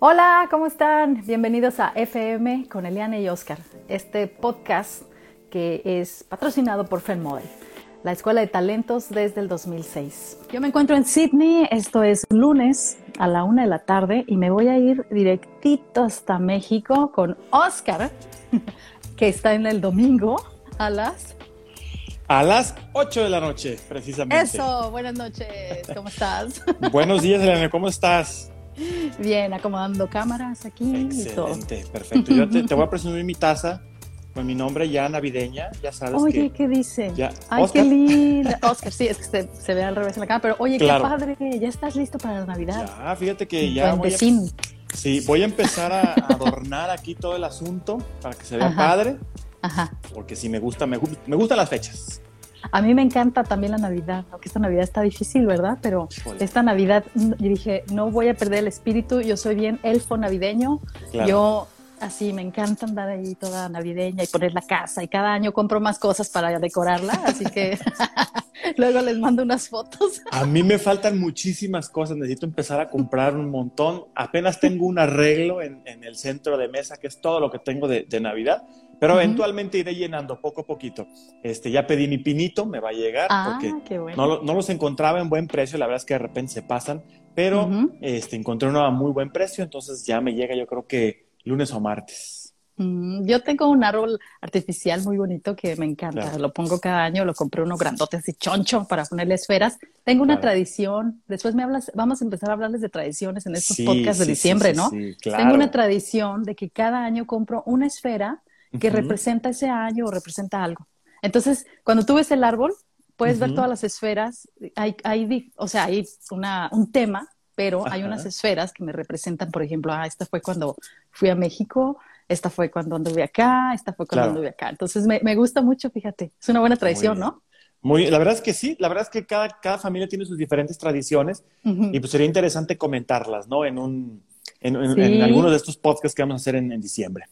Hola, ¿cómo están? Bienvenidos a FM con Eliane y Oscar, este podcast que es patrocinado por FENMODEL, la Escuela de Talentos desde el 2006. Yo me encuentro en Sydney, esto es lunes a la una de la tarde y me voy a ir directito hasta México con Oscar, que está en el domingo a las... A las 8 de la noche, precisamente. Eso, buenas noches, ¿cómo estás? Buenos días, Eliane, ¿cómo estás? Bien, acomodando cámaras aquí Excelente, y todo. perfecto. Yo te, te, voy a presumir mi taza con mi nombre ya navideña, ya sabes Oye, que... ¿qué dice? Ya. Ay, Oscar. qué linda. Oscar, sí, es que se, se, ve al revés en la cámara, pero oye, Claro. qué padre, ya estás listo para la Navidad. Ya, fíjate que ya voy a, sí, voy a empezar a adornar aquí todo el asunto para que se vea Ajá. padre, Ajá. porque sí me gusta, me, me gustan las fechas. A mí me encanta también la Navidad, aunque esta Navidad está difícil, ¿verdad? Pero esta Navidad, mm, dije, no voy a perder el espíritu, yo soy bien elfo navideño, Claro. yo así me encanta andar ahí toda navideña y poner la casa y cada año compro más cosas para decorarla, así que luego les mando unas fotos. A mí me faltan muchísimas cosas, necesito empezar a comprar un montón. Apenas tengo un arreglo en, en el centro de mesa, que es todo lo que tengo de, de Navidad, pero eventualmente iré llenando poco a poquito. Este, ya pedí mi pinito, me va a llegar, Ah, porque qué bueno. no, no los encontraba en buen precio, la verdad es que de repente se pasan, pero este, encontré uno a muy buen precio, entonces ya me llega yo creo que lunes o martes. Mm, Yo tengo un árbol artificial muy bonito que me encanta. Claro. Lo pongo cada año, lo compré uno grandote así choncho para ponerle esferas. Tengo una Claro. tradición. Después me hablas, vamos a empezar a hablarles de tradiciones en estos Sí, podcasts de sí, diciembre, sí, ¿no? sí, claro. Tengo una tradición de que cada año compro una esfera que representa ese año o representa algo. Entonces, cuando tú ves el árbol, puedes ver todas las esferas. Hay, hay, o sea, hay una, un tema, pero hay unas esferas que me representan, por ejemplo, ah, esta fue cuando fui a México, esta fue cuando anduve acá, esta fue cuando Claro. anduve acá. Entonces, me, me gusta mucho, fíjate. Es una buena tradición. ¿no? Muy, la verdad es que sí, la verdad es que cada, cada familia tiene sus diferentes tradiciones y pues sería interesante comentarlas, ¿no? En un, en, en- Sí. en algunos de estos podcasts que vamos a hacer en, en diciembre.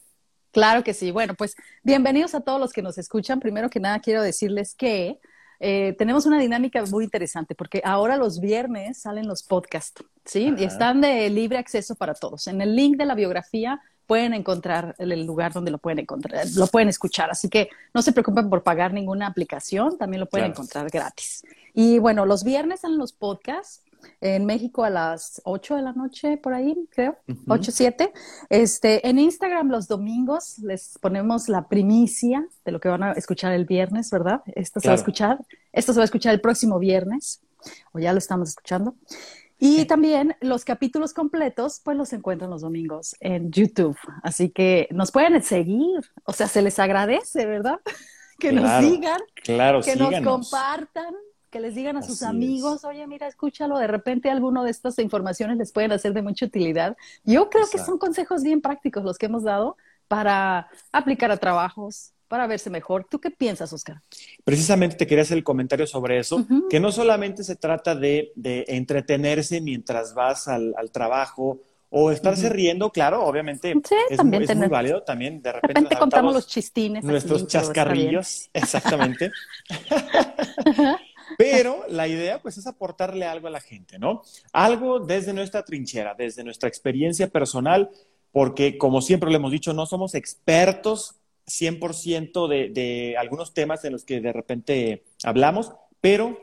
Claro que sí. Bueno, pues bienvenidos a todos los que nos escuchan. Primero que nada, quiero decirles que eh, tenemos una dinámica muy interesante porque ahora los viernes salen los podcasts, ¿sí? Y están de libre acceso para todos. En el link de la biografía pueden encontrar el, el lugar donde lo pueden encontrar, lo pueden escuchar. Así que no se preocupen por pagar ninguna aplicación, también lo pueden Claro. encontrar gratis. Y bueno, los viernes salen los podcasts. En México a las 8 de la noche, por ahí, creo, Ujú. 8, 7. Este, en Instagram los domingos les ponemos la primicia de lo que van a escuchar el viernes, ¿verdad? Esto se va a Claro. escuchar, esto se va a escuchar el próximo viernes, o ya lo estamos escuchando. Y también los capítulos completos, pues los encuentran los domingos en YouTube. Así que nos pueden seguir, o sea, se les agradece, ¿verdad? Que nos Claro. sigan, Claro, que nos síganos. compartan, que les digan a sus es. amigos, oye, mira, escúchalo, de repente alguno de estas informaciones les pueden hacer de mucha utilidad. Yo creo que son consejos bien prácticos los que hemos dado para aplicar a trabajos, para verse mejor. ¿Tú qué piensas, Oscar? Precisamente te quería hacer el comentario sobre eso, que no solamente se trata de, de entretenerse mientras vas al, al trabajo o estarse riendo, claro, obviamente Sí, es, también muy, es muy tener- válido también. De De repente, nos contamos los chistines. nuestros chascarrillos, exactamente. Pero la idea, pues, es aportarle algo a la gente, ¿no? Algo desde nuestra trinchera, desde nuestra experiencia personal, porque, como siempre lo hemos dicho, no somos expertos 100% de, de algunos temas en los que de repente hablamos, pero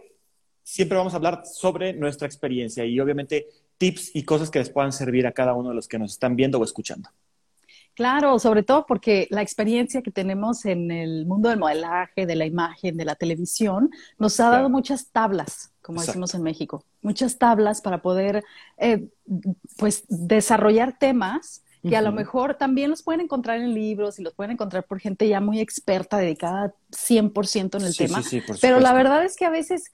siempre vamos a hablar sobre nuestra experiencia y, obviamente, tips y cosas que les puedan servir a cada uno de los que nos están viendo o escuchando. Claro, sobre todo porque la experiencia que tenemos en el mundo del modelaje, de la imagen, de la televisión, nos ha dado Claro. muchas tablas, como Exacto. decimos en México, muchas tablas para poder, eh, pues, desarrollar temas que a lo mejor también los pueden encontrar en libros y los pueden encontrar por gente ya muy experta, dedicada 100% en el Sí, tema. sí, sí, por Pero la verdad es que a veces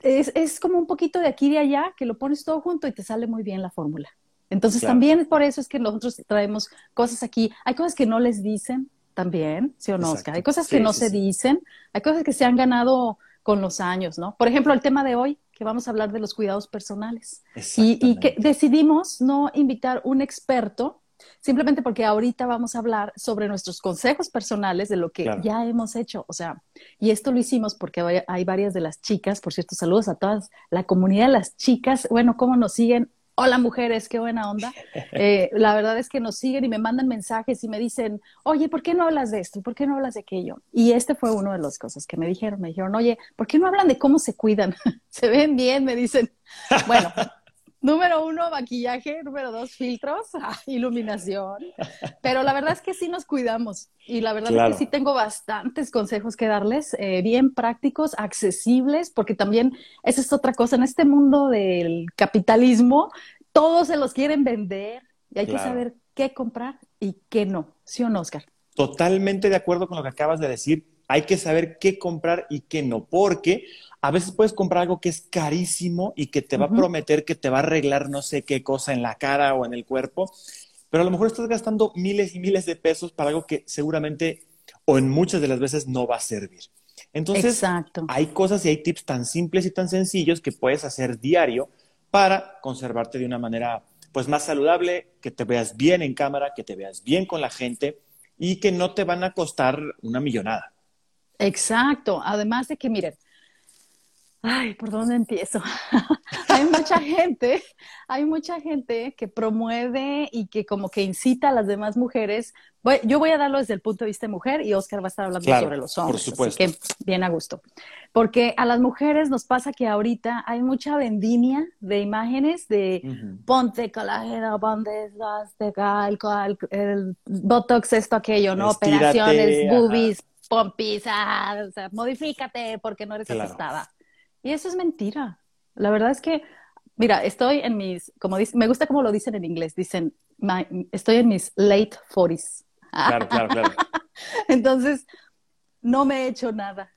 es, es como un poquito de aquí y de allá, que lo pones todo junto y te sale muy bien la fórmula. Entonces Claro. también por eso es que nosotros traemos cosas aquí. Hay cosas que no les dicen también, ¿sí o no. Oscar? Hay cosas que Sí, no sí, se sí. dicen, hay cosas que se han ganado con los años, ¿no? Por ejemplo, el tema de hoy, que vamos a hablar de los cuidados personales. Y, y que decidimos no invitar un experto simplemente porque ahorita vamos a hablar sobre nuestros consejos personales de lo que Claro. ya hemos hecho. O sea, y esto lo hicimos porque hay- hay varias de las chicas, por cierto, saludos a todas la comunidad de las chicas, bueno, cómo nos siguen Hola mujeres, qué buena onda. Eh, la verdad es que nos siguen y me mandan mensajes y me dicen, oye, ¿por qué no hablas de esto? ¿Por qué no hablas de aquello? Y este fue uno de las cosas que me dijeron. Me dijeron, oye, ¿por qué no hablan de cómo se cuidan? se ven bien, me dicen. Bueno, Número uno, maquillaje. Número dos, filtros, ah, iluminación. Pero la verdad es que sí nos cuidamos. Y la verdad es que sí tengo bastantes consejos que darles, eh, bien prácticos, accesibles, porque también esa es otra cosa. En este mundo del capitalismo, todos se los quieren vender y hay que saber qué comprar y qué no. ¿Sí o no, Oscar? Totalmente de acuerdo con lo que acabas de decir. Hay que saber qué comprar y qué no, porque a veces puedes comprar algo que es carísimo y que te va a prometer que te va a arreglar no sé qué cosa en la cara o en el cuerpo, pero a lo mejor estás gastando miles y miles de pesos para algo que seguramente o en muchas de las veces no va a servir. Entonces, hay cosas y hay tips tan simples y tan sencillos que puedes hacer diario para conservarte de una manera pues más saludable, que te veas bien en cámara, que te veas bien con la gente y que no te van a costar una millonada. Exacto. Además de que, miren, Ay, ¿por dónde empiezo? hay mucha gente, hay mucha gente que promueve y que como que incita a las demás mujeres. yo voy a darlo desde el punto de vista de mujer y Oscar va a estar hablando sobre los hombres. Por supuesto. Así que bien a gusto. Porque a las mujeres nos pasa que ahorita hay mucha vendimia de imágenes de ponte colágeno, ponte el, el, botox, esto, aquello, ¿no? Operaciones, boobies, pompis, ah, o sea, modifícate porque no eres ajustada. Y eso es mentira. La verdad es que, mira, estoy en mis, como dice, me gusta como lo dicen en inglés, dicen, estoy en mis late 40s. Claro, claro, claro. Entonces, no me he hecho nada.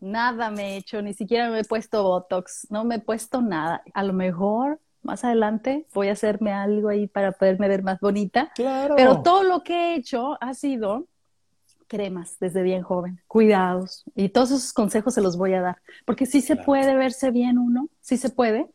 Nada me he hecho, ni siquiera me he puesto Botox, no me he puesto nada. A lo mejor más adelante voy a hacerme algo ahí para poderme ver más bonita. Claro. Pero todo lo que he hecho ha sido cremas desde bien joven, cuidados, y todos esos consejos se los voy a dar, porque sí se puede verse bien uno, sí se puede,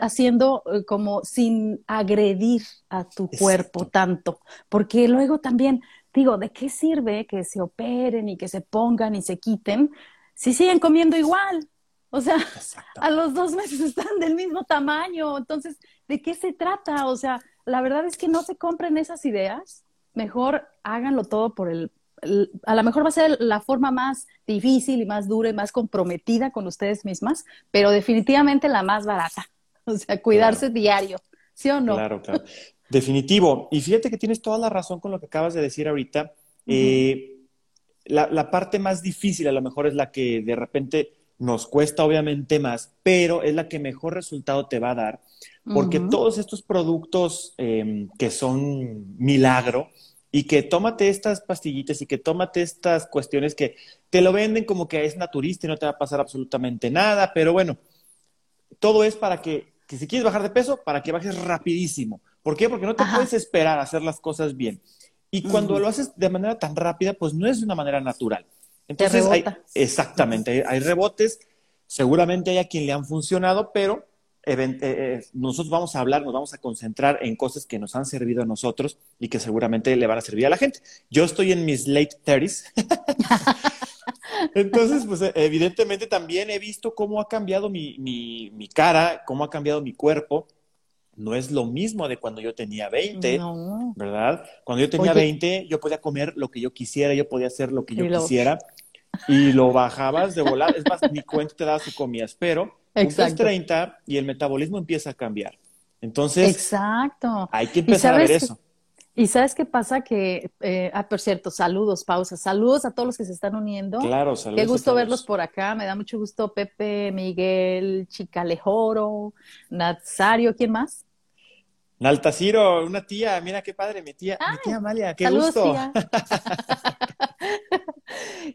haciendo eh, como sin agredir a tu cuerpo tanto, porque luego también digo, ¿de qué sirve que se operen y que se pongan y se quiten si siguen comiendo igual? O sea, a los dos meses están del mismo tamaño, entonces, ¿de qué se trata? O sea, la verdad es que no se compren esas ideas, mejor háganlo todo por el, a lo mejor va a ser la forma más difícil y más dura y más comprometida con ustedes mismas, pero definitivamente la más barata. O sea, cuidarse diario, ¿sí o no? Claro, claro. Definitivo. Y fíjate que tienes toda la razón con lo que acabas de decir ahorita. Eh, la, parte más difícil a lo mejor es la que de repente nos cuesta obviamente más, pero es la que mejor resultado te va a dar, porque todos estos productos em, que son milagro, y que tómate estas pastillitas y que tómate estas cuestiones que te lo venden como que es naturista y no te va a pasar absolutamente nada, pero bueno, todo es para que, que si quieres bajar de peso, para que bajes rapidísimo. ¿Por qué? Porque no te puedes esperar a hacer las cosas bien. Y cuando lo haces de manera tan rápida, pues no es de una manera natural. Entonces, hay, exactamente, hay rebotes, seguramente hay a quien le han funcionado, pero nosotros vamos a hablar, nos vamos a concentrar en cosas que nos han servido a nosotros y que seguramente le van a servir a la gente. Yo estoy en mis late 30s. Entonces, pues eh, evidentemente también he visto cómo ha cambiado mi, mi, cara, cómo ha cambiado mi cuerpo. No es lo mismo de cuando yo tenía 20, ¿verdad? Cuando yo tenía 20, yo podía comer lo que yo quisiera, yo podía hacer lo que yo quisiera y lo bajabas de volar. Es más, ni cuenta te das si comías, pero Exacto. 30 y el metabolismo empieza a cambiar. Entonces, Exacto. hay que empezar a ver eso. Y sabes qué pasa que, eh, ah, por cierto, saludos, pausa, saludos a todos los que se están uniendo. Claro, saludos. Qué gusto verlos por acá, me da mucho gusto Pepe, Miguel, Chicalejoro, Nazario, ¿quién más? Naltaciro, una tía, mira qué padre, mi tía, mi tía Amalia, qué saludos, gusto. Tía.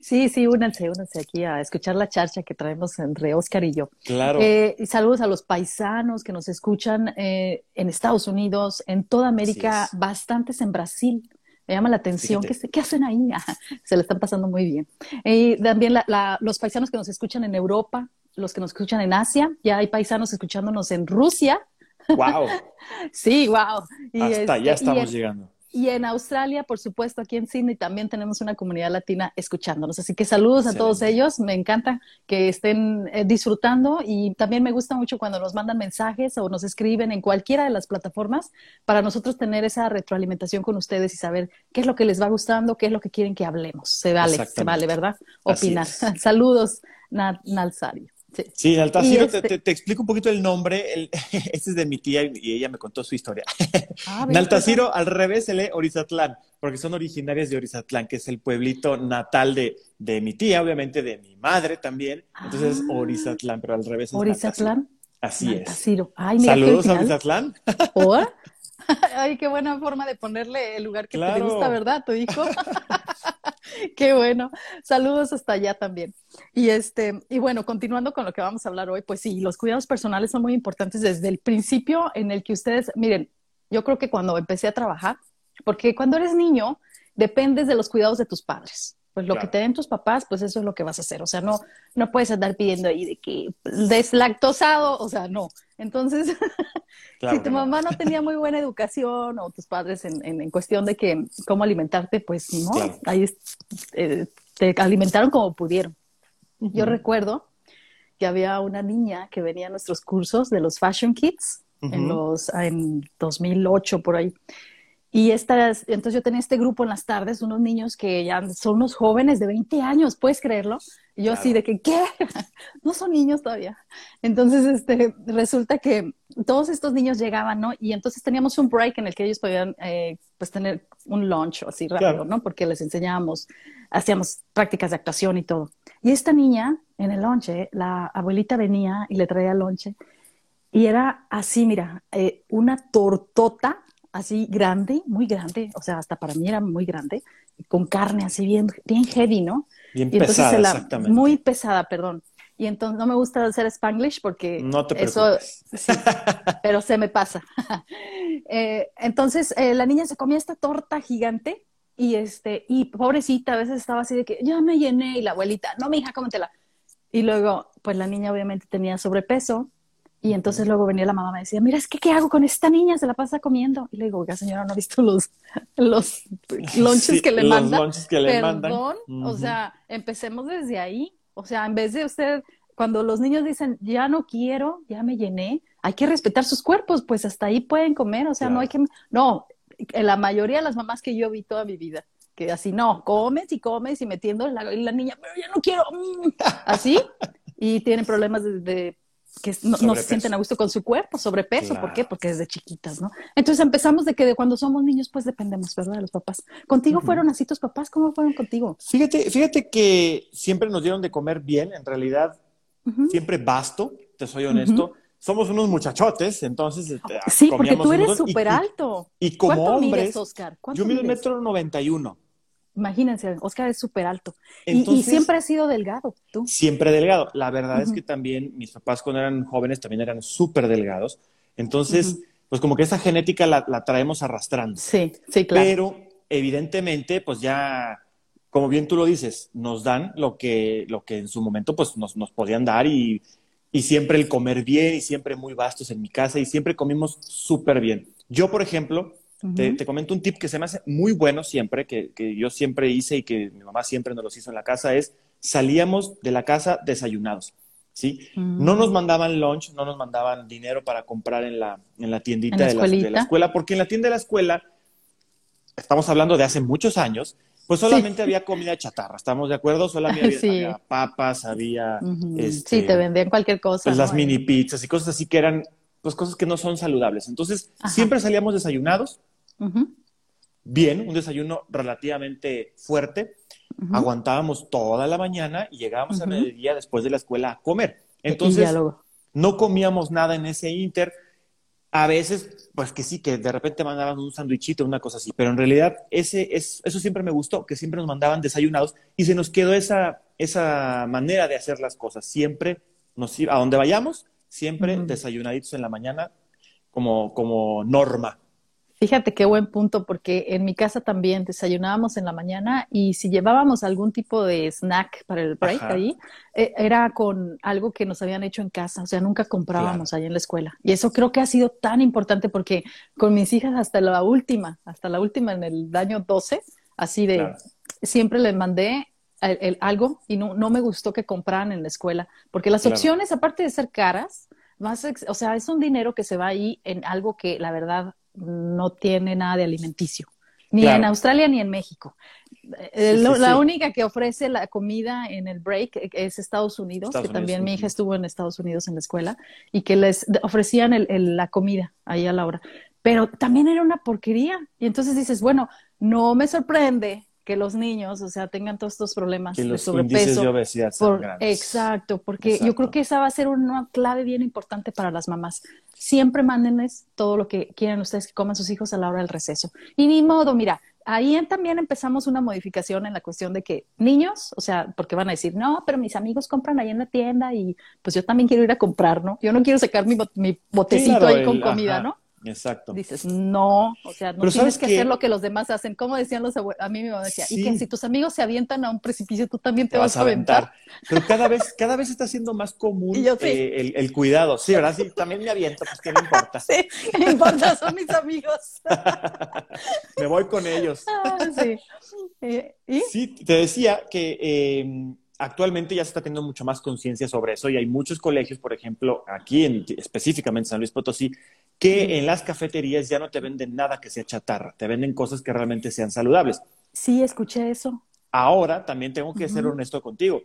Sí, sí, únanse, únanse aquí a escuchar la charcha que traemos entre Oscar y yo. Claro. Eh, y saludos a los paisanos que nos escuchan eh, en Estados Unidos, en toda América, bastantes en Brasil. Me llama la atención. ¿Qué, ¿Qué, hacen ahí? se le están pasando muy bien. Y también los paisanos que nos escuchan en Europa, los que nos escuchan en Asia, ya hay paisanos escuchándonos en Rusia. ¡Wow! sí, wow. Hasta allá este, estamos llegando Y en Australia, por supuesto, aquí en Sydney también tenemos una comunidad latina escuchándonos. Así que saludos a todos ellos. Me encanta que estén eh, disfrutando y también me gusta mucho cuando nos mandan mensajes o nos escriben en cualquiera de las plataformas para nosotros tener esa retroalimentación con ustedes y saber qué es lo que les va gustando, qué es lo que quieren que hablemos. Se vale, se vale, ¿verdad? Opinar. saludos, Nalsario. Sí, sí este te, explico un poquito el nombre. El, este es de mi tía y ella me contó su historia. Ah, Naltasiro, al revés, se lee Orizatlán, porque son originarias de Orizatlán, que es el pueblito natal de, de mi tía, obviamente de mi madre también. Entonces es ah. Orizatlán, pero al revés es Orizatlán. Así es. Saludos a Orizatlán. Ay, qué buena forma de ponerle el lugar que te gusta, ¿verdad? Tu hijo. Qué bueno. Saludos hasta allá también. Y este, y bueno, continuando con lo que vamos a hablar hoy, pues sí, los cuidados personales son muy importantes desde el principio en el que ustedes, miren, yo creo que cuando empecé a trabajar, porque cuando eres niño, dependes de los cuidados de tus padres. Pues lo que te den tus papás, pues eso es lo que vas a hacer. O sea, no, no puedes andar pidiendo ahí de que deslactosado, o sea, no. Entonces, si tu mamá no tenía muy buena educación o tus padres en, en, cuestión de que cómo alimentarte, pues no, ahí eh, te alimentaron como pudieron. Yo recuerdo que había una niña que venía a nuestros cursos de los Fashion Kids en los en 2008 por ahí y estas, entonces yo tenía este grupo en las tardes, unos niños que ya son unos jóvenes de 20 años, ¿puedes creerlo? Y yo así de que, ¿qué? no son niños todavía. Entonces, este, resulta que todos estos niños llegaban, ¿no? Y entonces teníamos un break en el que ellos podían, eh, pues, tener un lunch o así rápido, ¿no? Porque les enseñábamos, hacíamos prácticas de actuación y todo. Y esta niña, en el lonche, la abuelita venía y le traía lonche. Y era así, mira, eh, una tortota así grande, muy grande, o sea, hasta para mí era muy grande, con carne así bien, bien heavy, ¿no? Bien pesada, exactamente. Muy pesada, perdón. Y entonces no me gusta hacer spanglish porque no te eso, sí, pero se me pasa. Eh, entonces eh, la niña se comía esta torta gigante y este y pobrecita a veces estaba así de que ya me llené y la abuelita, no mi hija, cómetela. Y luego pues la niña obviamente tenía sobrepeso y entonces luego venía la mamá y me decía, mira, es que ¿qué hago con esta niña? Se la pasa comiendo. Y le digo, oiga, señora, ¿no ha visto los, los lunches que le mandan? Los que le mandan. o sea, empecemos desde ahí. O sea, en vez de usted, cuando los niños dicen, ya no quiero, ya me llené, hay que respetar sus cuerpos, pues hasta ahí pueden comer. O sea, no hay que, no, la mayoría de las mamás que yo vi toda mi vida, que así, no, comes y comes y metiendo la, la niña, pero ya no quiero, mm", así, y tienen problemas de que no, se sienten a gusto con su cuerpo, sobrepeso. ¿Por qué? Porque desde chiquitas, ¿no? Entonces empezamos de que de cuando somos niños, pues dependemos, ¿verdad? De los papás. ¿Contigo fueron así tus papás? ¿Cómo fueron contigo? Fíjate, fíjate que siempre nos dieron de comer bien, en realidad, siempre basto, te soy honesto. Somos unos muchachotes, entonces. Este, sí, porque tú eres súper alto. Y, como hombres. Oscar? Yo mido un metro noventa y uno. Imagínense, Oscar es súper alto. y, siempre ha sido delgado, tú. Siempre delgado. La verdad es que también mis papás cuando eran jóvenes también eran súper delgados. Entonces, pues como que esa genética la, traemos arrastrando. Sí, sí, claro. Pero evidentemente, pues ya, como bien tú lo dices, nos dan lo que, lo que en su momento pues nos, nos podían dar y, y siempre el comer bien y siempre muy vastos en mi casa y siempre comimos súper bien. Yo, por ejemplo, te, comento un tip que se me hace muy bueno siempre, que, yo siempre hice y que mi mamá siempre nos los hizo en la casa, es salíamos de la casa desayunados. ¿sí? Mm. No nos mandaban lunch, no nos mandaban dinero para comprar en la, en la tiendita de, la, escuela, porque en la tienda de la escuela, estamos hablando de hace muchos años, pues solamente había comida chatarra, ¿estamos de acuerdo? Solamente había, papas, había... Este, sí, te vendían cualquier cosa. Pues las mini pizzas y cosas así que eran pues cosas que no son saludables. Entonces, siempre salíamos desayunados, bien, un desayuno relativamente fuerte, aguantábamos toda la mañana y llegábamos a mediodía después de la escuela a comer. Entonces, no comíamos nada en ese inter. A veces, pues que sí, que de repente mandaban un sandwichito, una cosa así, pero en realidad ese, es, eso siempre me gustó, que siempre nos mandaban desayunados y se nos quedó esa, esa manera de hacer las cosas. Siempre nos a donde vayamos, siempre desayunaditos en la mañana como, como norma. Fíjate qué buen punto, porque en mi casa también desayunábamos en la mañana y si llevábamos algún tipo de snack para el break ahí, eh, era con algo que nos habían hecho en casa, o sea, nunca comprábamos ahí en la escuela. Y eso creo que ha sido tan importante porque con mis hijas hasta la última, hasta la última en el año 12, así de, siempre les mandé el, algo y no, no me gustó que compraran en la escuela, porque las opciones, aparte de ser caras, más, o sea, es un dinero que se va ahí en algo que la verdad no tiene nada de alimenticio, ni en Australia ni en México. Eh, la única que ofrece la comida en el break es Estados Unidos, que también mi hija estuvo en Estados Unidos en la escuela y que les ofrecían la comida ahí a la hora. Pero también era una porquería. Y entonces dices, bueno, no me sorprende que los niños, o sea, tengan todos estos problemas de sobrepeso. de obesidad Exacto, porque yo creo que esa va a ser una clave bien importante para las mamás. Siempre mándenles todo lo que quieran ustedes que coman sus hijos a la hora del receso. Y ni modo, mira, ahí también empezamos una modificación en la cuestión de que niños, o sea, porque van a decir, no, pero mis amigos compran ahí en la tienda y pues yo también quiero ir a comprar, ¿no? Yo no quiero sacar mi, botecito ahí con comida, ¿no? Exacto. Dices, no, o sea, no tienes que, hacer lo que los demás hacen. Como decían los abuelos, a mí mi mamá decía, y que si tus amigos se avientan a un precipicio, tú también te, vas, a aventar. Pero cada vez, cada vez está siendo más común eh, el, cuidado. Sí, ¿verdad? Sí, también me aviento, pues qué me importa. Sí, me importa, son mis amigos. me voy con ellos. Ah, sí. Eh, sí, te decía que eh, actualmente ya se está teniendo mucho más conciencia sobre eso y hay muchos colegios, por ejemplo, aquí en, específicamente en San Luis Potosí, que en las cafeterías ya no te venden nada que sea chatarra, te venden cosas que realmente sean saludables. Sí, escuché eso. Ahora también tengo que ser honesto contigo.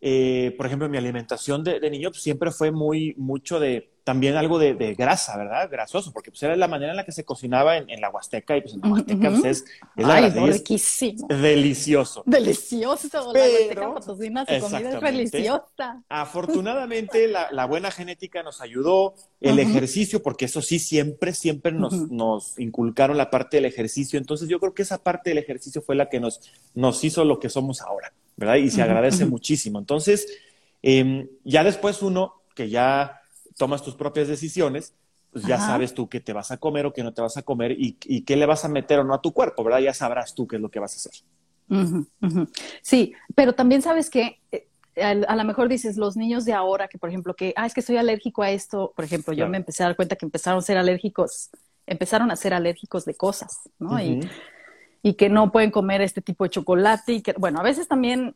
Eh, por ejemplo, mi alimentación de, niño pues, siempre fue muy mucho de también algo de, grasa, ¿verdad? Grasoso, porque pues era la manera en la que se cocinaba en, la Huasteca y pues en la Huasteca pues, es, es Ay, riquísimo. delicioso. Delicioso, la Huasteca Potosina, su comida es deliciosa. Afortunadamente la, buena genética nos ayudó, el ejercicio, porque eso sí siempre, siempre nos, nos inculcaron la parte del ejercicio, entonces yo creo que esa parte del ejercicio fue la que nos, nos hizo lo que somos ahora. ¿Verdad? Y se agradece muchísimo. Entonces, em, ya después uno que ya tomas tus propias decisiones, pues ya sabes tú qué te vas a comer o qué no te vas a comer y, qué le vas a meter o no a tu cuerpo, ¿verdad? Ya sabrás tú qué es lo que vas a hacer. Sí, pero también sabes que eh, a, lo mejor dices, los niños de ahora, que por ejemplo, que, ah, es que soy alérgico a esto, por ejemplo, yo me empecé a dar cuenta que empezaron a ser alérgicos, empezaron a ser alérgicos de cosas, ¿no? y, y que no pueden comer este tipo de chocolate y que, bueno, a veces también,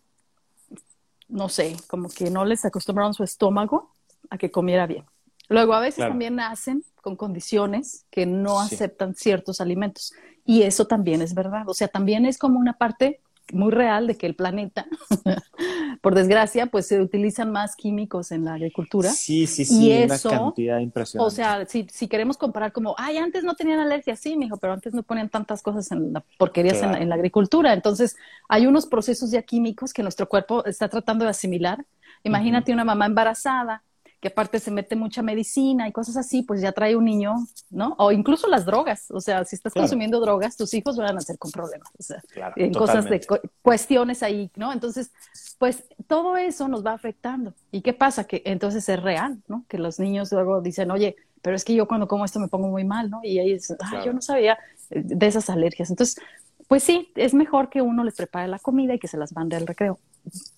no sé, como que no les acostumbraron su estómago a que comiera bien. Luego, a veces también nacen con condiciones que no aceptan ciertos alimentos. Y eso también es verdad. O sea, también es como una parte muy real de que el planeta, por desgracia, pues se utilizan más químicos en la agricultura. Sí, sí, sí, y una cantidad impresionante. O sea, si, si, queremos comparar como, ay, antes no tenían alergia, sí, mijo, pero antes no ponían tantas cosas en la porquerías en, la agricultura. Entonces, hay unos procesos ya químicos que nuestro cuerpo está tratando de asimilar. Imagínate una mamá embarazada que aparte se mete mucha medicina y cosas así, pues ya trae un niño, ¿no? O incluso las drogas, o sea, si estás consumiendo drogas, tus hijos van a nacer con problemas, o sea, en cosas de cuestiones ahí, ¿no? Entonces, pues todo eso nos va afectando. ¿Y qué pasa? Que entonces es real, ¿no? Que los niños luego dicen, oye, pero es que yo cuando como esto me pongo muy mal, ¿no? Y ahí es, ay, yo no sabía de esas alergias. Entonces, pues sí, es mejor que uno les prepare la comida y que se las mande al recreo.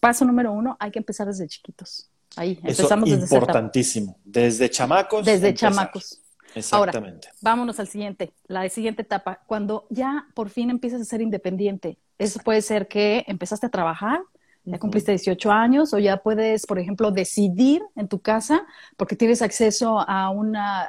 Paso número uno, hay que empezar desde chiquitos. Ahí, empezamos Eso desde importantísimo. Desde chamacos. Desde chamacos. Exactamente. Ahora, vámonos al siguiente, la siguiente etapa. Cuando ya por fin empiezas a ser independiente, eso puede ser que empezaste a trabajar, ya cumpliste 18 años o ya puedes, por ejemplo, decidir en tu casa porque tienes acceso a, una,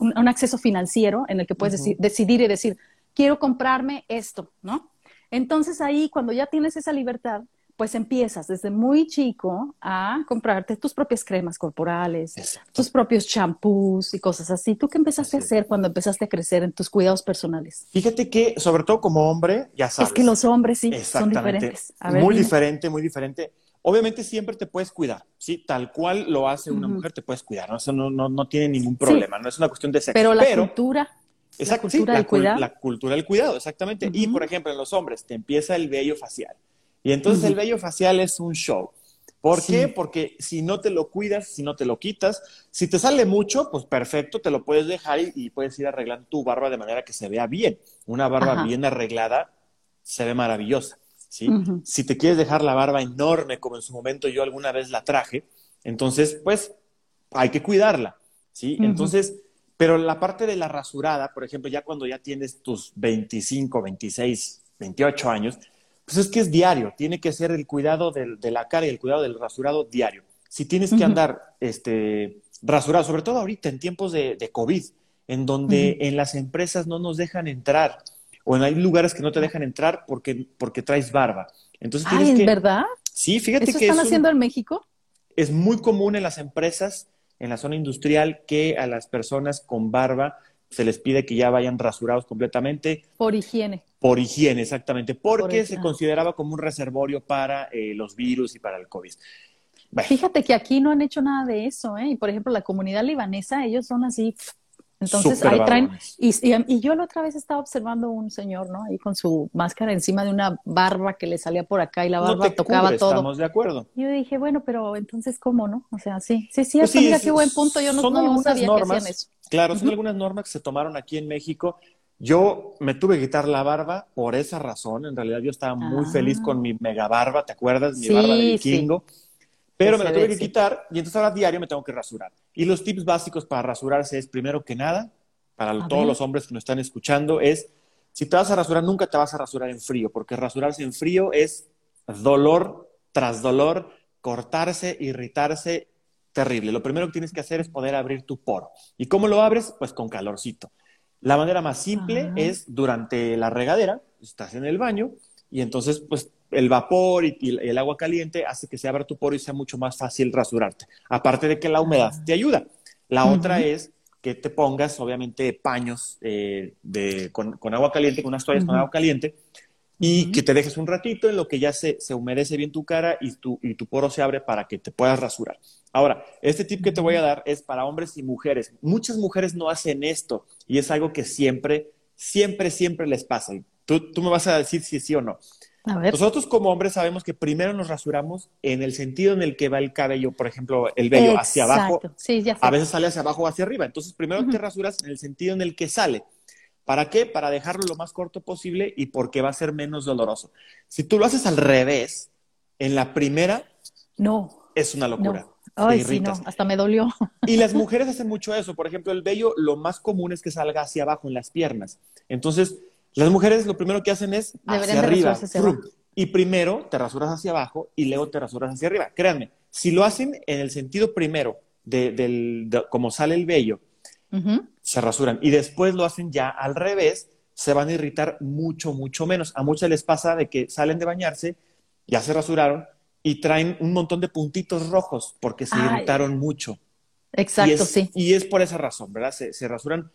un, acceso financiero en el que puedes decidir y decir, quiero comprarme esto, ¿no? Entonces ahí, cuando ya tienes esa libertad, pues empiezas desde muy chico a comprarte tus propias cremas corporales, tus propios champús y cosas así. ¿Tú qué empezaste a hacer cuando empezaste a crecer en tus cuidados personales? Fíjate que, sobre todo como hombre, ya sabes. Es que los hombres sí son diferentes. muy diferente, muy diferente. Obviamente siempre te puedes cuidar, ¿sí? Tal cual lo hace una mujer, te puedes cuidar, ¿no? Eso no, no, tiene ningún problema, no es una cuestión de sexo. Pero la cultura... la cultura del cuidado. La cultura del cuidado, exactamente. Y, por ejemplo, en los hombres te empieza el vello facial. Y entonces el vello facial es un show. ¿Por qué? Porque si no te lo cuidas, si no te lo quitas, si te sale mucho, pues perfecto, te lo puedes dejar y, puedes ir arreglando tu barba de manera que se vea bien. Una barba bien arreglada se ve maravillosa, ¿sí? Si te quieres dejar la barba enorme, como en su momento yo alguna vez la traje, entonces, pues, hay que cuidarla, ¿sí? Entonces, pero la parte de la rasurada, por ejemplo, ya cuando ya tienes tus 25, 26, 28 años, pues es que es diario, tiene que ser el cuidado de la cara y el cuidado del rasurado diario. Si tienes que andar este, rasurado, sobre todo ahorita en tiempos de, COVID, en donde en las empresas no nos dejan entrar, o en hay lugares que no te dejan entrar porque, porque traes barba. Entonces tienes ¿en verdad? Sí, fíjate ¿Eso que están haciendo en México? Es muy común en las empresas, en la zona industrial, que a las personas con barba se les pide que ya vayan rasurados completamente. Por higiene. Por higiene, exactamente, porque se consideraba como un reservorio para eh, los virus y para el COVID. Fíjate que aquí no han hecho nada de eso, ¿eh? Y por ejemplo, la comunidad libanesa, ellos son así entonces ahí traen, y, y, yo la otra vez estaba observando un señor, ¿no? Ahí con su máscara encima de una barba que le salía por acá y la barba tocaba todo. Estamos de acuerdo. Y yo dije, bueno, pero entonces, ¿cómo, no? O sea, sí, sí, sí, pues mira qué buen punto, yo no, no sabía normas, que hacían eso. Claro, son algunas normas que se tomaron aquí en México. Yo me tuve que quitar la barba por esa razón. En realidad yo estaba muy feliz con mi mega barba, ¿te acuerdas? Mi barba de vikingo. Pero me la tuve que quitar y entonces ahora diario me tengo que rasurar. Y los tips básicos para rasurarse es, primero que nada, para todos los hombres que nos están escuchando, es, si te vas a rasurar, nunca te vas a rasurar en frío, porque rasurarse en frío es dolor tras dolor, cortarse, irritarse, terrible. Lo primero que tienes que hacer es poder abrir tu poro. ¿Y cómo lo abres? Pues con calorcito. La manera más simple es durante la regadera, estás en el baño y entonces pues el vapor y, el agua caliente hace que se abra tu poro y sea mucho más fácil rasurarte. Aparte de que la humedad te ayuda. La otra es que te pongas, obviamente, paños eh, de, con, agua caliente, con unas toallas con agua caliente, y que te dejes un ratito en lo que ya se, se humedece bien tu cara y tu, y tu poro se abre para que te puedas rasurar. Ahora, este tip que te voy a dar es para hombres y mujeres. Muchas mujeres no hacen esto y es algo que siempre, siempre, siempre les pasa. Tú, tú me vas a decir si sí o no. Nosotros como hombres sabemos que primero nos rasuramos en el sentido en el que va el cabello, por ejemplo, el vello hacia abajo. A veces sale hacia abajo o hacia arriba. Entonces primero te rasuras en el sentido en el que sale. ¿Para qué? Para dejarlo lo más corto posible y porque va a ser menos doloroso. Si tú lo haces al revés, en la primera, no. Es una locura. Ay, sí, no, hasta me dolió. Y las mujeres hacen mucho eso. Por ejemplo, el vello, lo más común es que salga hacia abajo en las piernas. Entonces, las mujeres lo primero que hacen es hacia arriba. y primero te rasuras hacia abajo y luego te rasuras hacia arriba. Créanme, si lo hacen en el sentido primero de, del, como sale el vello, se rasuran. Y después lo hacen ya al revés, se van a irritar mucho, mucho menos. A muchas les pasa de que salen de bañarse, ya se rasuraron y traen un montón de puntitos rojos porque se irritaron mucho. Exacto, sí. Y es por esa razón, ¿verdad? se rasuran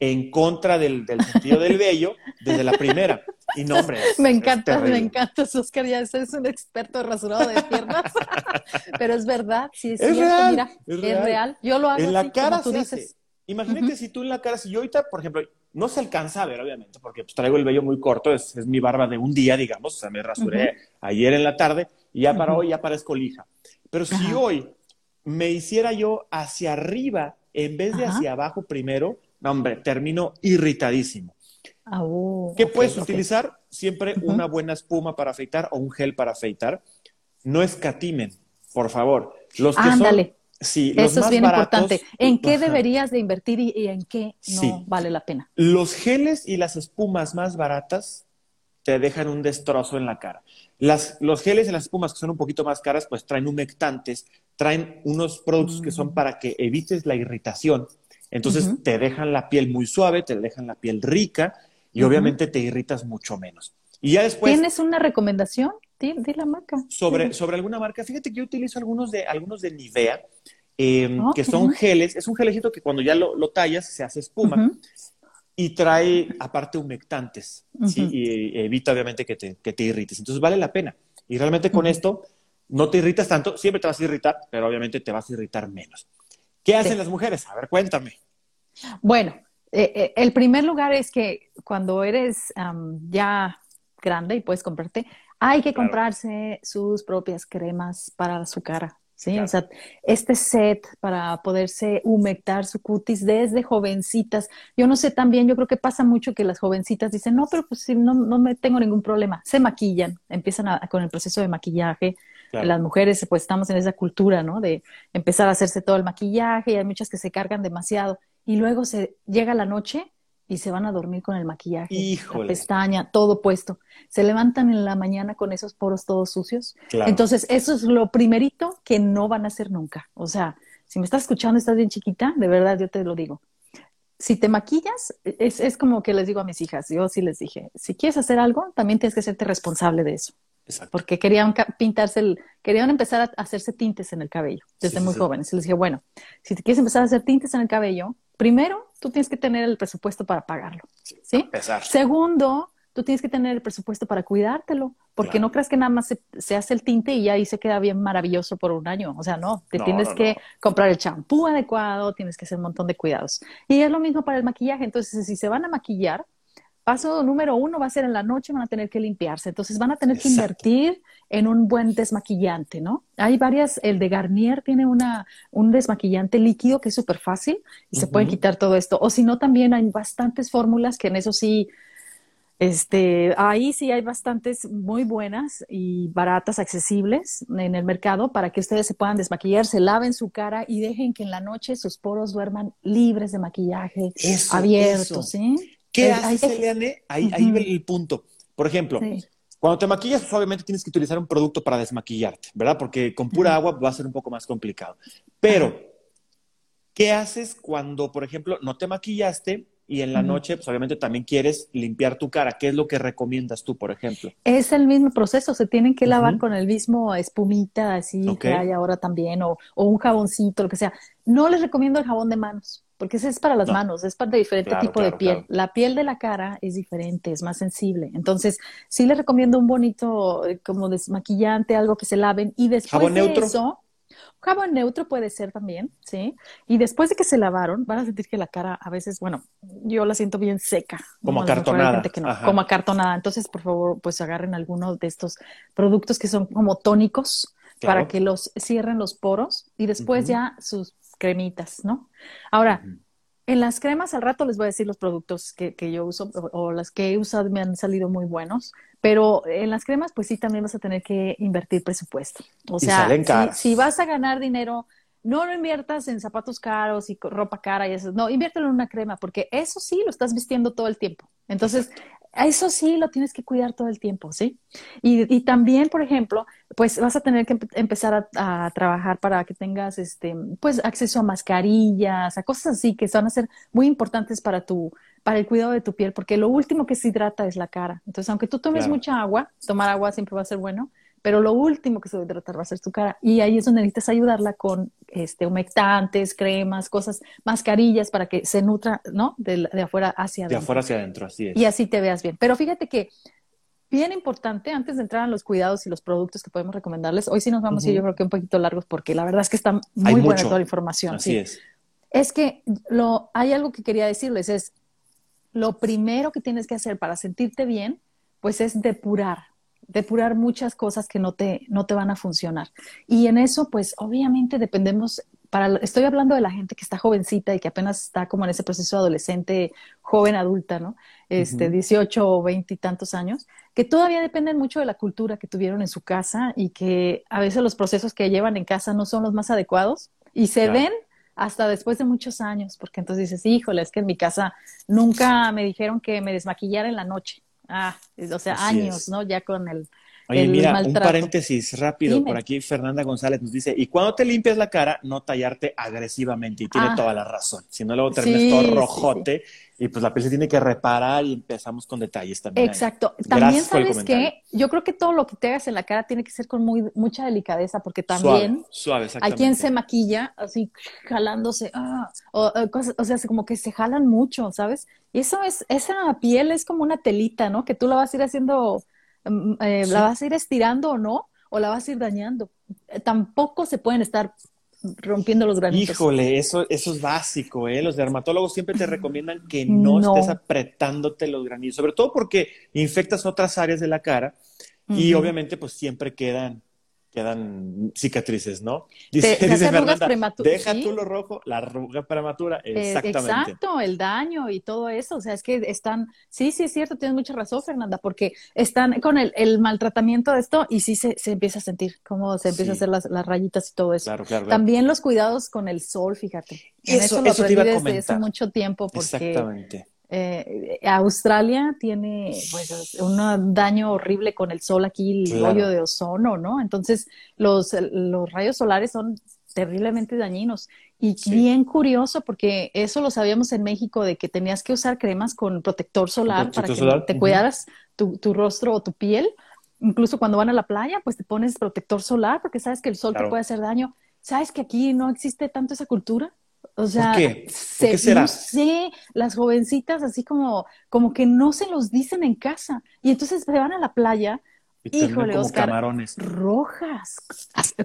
en contra del, sentido del vello desde la primera. Y no, hombre. me encanta, me encanta, Oscar. Ya es un experto rasurado de piernas. Pero es verdad, sí, es, cierto, real, mira, es real. Yo lo hago en la cara tú dices. Imagínate si tú en la cara, si yo ahorita, por ejemplo, no se alcanza a ver, obviamente, porque pues, traigo el vello muy corto, es, mi barba de un día, digamos, o sea, me rasuré ayer en la tarde y ya para hoy ya parezco lija. Pero si hoy me hiciera yo hacia arriba en vez de hacia abajo primero, no, hombre, termino irritadísimo. Ah, oh, ¿Qué puedes utilizar? Siempre una buena espuma para afeitar o un gel para afeitar. No escatimen, por favor. Los que Ándale. Sí, Eso es bien importante. ¿En qué deberías de invertir y, en qué no vale la pena? Los geles y las espumas más baratas te dejan un destrozo en la cara. Las, los geles y las espumas que son un poquito más caras, pues traen humectantes, traen unos productos que son mm. para que evites la irritación entonces te dejan la piel muy suave, te dejan la piel rica y obviamente te irritas mucho menos. Y ya después... ¿Tienes una recomendación? Di, la marca. Sobre, sobre alguna marca. Fíjate que yo utilizo algunos de, algunos de Nivea, em, que son geles. Es un gelecito que cuando ya lo, tallas se hace espuma. Y trae aparte humectantes, Y evita obviamente que te, que te irrites. Entonces vale la pena. Y realmente con esto no te irritas tanto, siempre te vas a irritar, pero obviamente te vas a irritar menos. ¿Qué hacen las mujeres? A ver, cuéntame. Bueno, eh, eh, el primer lugar es que cuando eres ya grande y puedes comprarte, hay que comprarse sus propias cremas para su cara. Sí, o sea, este set para poderse humectar su cutis desde jovencitas. Yo no sé también, yo creo que pasa mucho que las jovencitas dicen, no, pero pues si no, no me tengo ningún problema. Se maquillan, empiezan con el proceso de maquillaje. Las mujeres, pues estamos en esa cultura, ¿no? De empezar a hacerse todo el maquillaje y hay muchas que se cargan demasiado. Y luego se llega la noche y se van a dormir con el maquillaje, la pestaña, todo puesto. Se levantan en la mañana con esos poros todos sucios. Entonces, eso es lo primerito que no van a hacer nunca. O sea, si me estás escuchando, estás bien chiquita, de verdad yo te lo digo. Si te maquillas, es, es como que les digo a mis hijas, yo sí les dije, si quieres hacer algo, también tienes que serte responsable de eso. Porque querían pintarse, el, querían empezar a hacerse tintes en el cabello desde muy jóvenes. Y les dije, bueno, si te quieres empezar a hacer tintes en el cabello, primero tú tienes que tener el presupuesto para pagarlo. ¿sí? Segundo, tú tienes que tener el presupuesto para cuidártelo, porque no creas que nada más se, hace el tinte y ahí se queda bien maravilloso por un año. O sea, no, te tienes que comprar el champú adecuado, tienes que hacer un montón de cuidados. Y es lo mismo para el maquillaje. Entonces, si se van a maquillar, Paso número uno va a ser en la noche, van a tener que limpiarse. Entonces van a tener que invertir en un buen desmaquillante, ¿no? Hay varias, el de Garnier tiene una, un desmaquillante líquido que es súper fácil y se puede quitar todo esto. O si no, también hay bastantes fórmulas que en eso sí, este, ahí sí hay bastantes muy buenas y baratas, accesibles en el mercado para que ustedes se puedan desmaquillar, se laven su cara y dejen que en la noche sus poros duerman libres de maquillaje, abiertos, ¿sí? ¿Qué haces, Eliane? Ahí, ahí el punto. Por ejemplo, cuando te maquillas, pues, obviamente tienes que utilizar un producto para desmaquillarte, ¿verdad? Porque con pura agua va a ser un poco más complicado. Pero, ¿qué haces cuando, por ejemplo, no te maquillaste y en la noche, pues obviamente también quieres limpiar tu cara? ¿Qué es lo que recomiendas tú, por ejemplo? Es el mismo proceso, se tienen que lavar con el mismo espumita, así que hay ahora también, o, o un jaboncito, lo que sea. No les recomiendo el jabón de manos porque ese es para las manos, es para diferente tipo de piel. La piel de la cara es diferente, es más sensible. Entonces, sí les recomiendo un bonito eh, como desmaquillante, algo que se laven y después ¿Jabón de neutro? eso, jabón neutro puede ser también, ¿sí? Y después de que se lavaron, van a sentir que la cara a veces, bueno, yo la siento bien seca. Como acartonada. como acartonada. Entonces, por favor, pues agarren alguno de estos productos que son como tónicos para que los cierren los poros y después ya sus cremitas, ¿no? Ahora, en las cremas al rato les voy a decir los productos que, yo uso o, las que he usado me han salido muy buenos, pero en las cremas pues sí también vas a tener que invertir presupuesto. O sea, si, vas a ganar dinero, no lo inviertas en zapatos caros y ropa cara y eso, no, inviértelo en una crema porque eso sí lo estás vistiendo todo el tiempo. Entonces, eso sí lo tienes que cuidar todo el tiempo, ¿sí? Y, también, por ejemplo, pues vas a tener que empezar a, trabajar para que tengas, este, pues, acceso a mascarillas, a cosas así que van a ser muy importantes para tu, para el cuidado de tu piel, porque lo último que se hidrata es la cara. Entonces, aunque tú tomes mucha agua, tomar agua siempre va a ser bueno, pero lo último que se debe tratar va a ser tu cara. Y ahí es donde necesitas ayudarla con este, humectantes, cremas, cosas, mascarillas para que se nutra, ¿no? De, afuera hacia adentro. De afuera hacia adentro, así es. Y así te veas bien. Pero fíjate que bien importante, antes de entrar a los cuidados y los productos que podemos recomendarles, hoy sí nos vamos a ir yo creo que un poquito largos porque la verdad es que está muy buena toda la información. Así es. Es que lo, hay algo que quería decirles, es lo primero que tienes que hacer para sentirte bien, pues es depurar depurar muchas cosas que no te, no te van a funcionar. Y en eso, pues obviamente dependemos, para, estoy hablando de la gente que está jovencita y que apenas está como en ese proceso adolescente, joven, adulta, ¿no? Este, 18 o 20 y tantos años, que todavía dependen mucho de la cultura que tuvieron en su casa y que a veces los procesos que llevan en casa no son los más adecuados y se ven hasta después de muchos años, porque entonces dices, híjole, es que en mi casa nunca me dijeron que me desmaquillara en la noche Ah, o sea, años, ¿no? Ya con el. Oye, mira, un paréntesis rápido por aquí. Fernanda González nos dice: Y cuando te limpias la cara, no tallarte agresivamente. Y tiene ah. toda la razón. Si no, luego terminas todo rojote y pues la piel se tiene que reparar y empezamos con detalles también. Exacto. También sabes que yo creo que todo lo que te hagas en la cara tiene que ser con muy, mucha delicadeza, porque también suave, hay quien se maquilla así jalándose, ah, o, o sea, como que se jalan mucho, ¿sabes? Y eso es, esa piel es como una telita, ¿no? Que tú la vas a ir haciendo, mm, eh, la vas a ir estirando o no, o la vas a ir dañando. Eh, tampoco se pueden estar rompiendo los granitos. Híjole, eso, eso es básico, ¿eh? Los dermatólogos siempre te recomiendan que no, estés apretándote los granitos, sobre todo porque infectas otras áreas de la cara y obviamente pues siempre quedan quedan cicatrices, ¿no? Dice, te, dice Fernanda, deja tú lo rojo, la arruga prematura, eh, exactamente. exacto, el daño y todo eso, o sea, es que están, sí, sí es cierto, tienes mucha razón, Fernanda, porque están con el, el maltratamiento de esto y sí se, se, empieza a sentir cómo se empieza a hacer las, las, rayitas y todo eso. Claro, claro, También los cuidados con el sol, fíjate. En eso, lo aprendí desde hace mucho tiempo porque Exactamente. Eh, Australia tiene pues, un daño horrible con el sol aquí, el rollo de ozono, ¿no? Entonces, los, los rayos solares son terriblemente dañinos. Y bien curioso, porque eso lo sabíamos en México, de que tenías que usar cremas con protector solar para que te cuidaras tu, tu, rostro o tu piel. Incluso cuando van a la playa, pues te pones protector solar porque sabes que el sol te puede hacer daño. ¿Sabes que aquí no existe tanto esa cultura? O sea, ¿Por qué? qué será? No sé, las jovencitas así como, como que no se los dicen en casa. Y entonces se van a la playa, y híjole, como Oscar, camarones. rojas,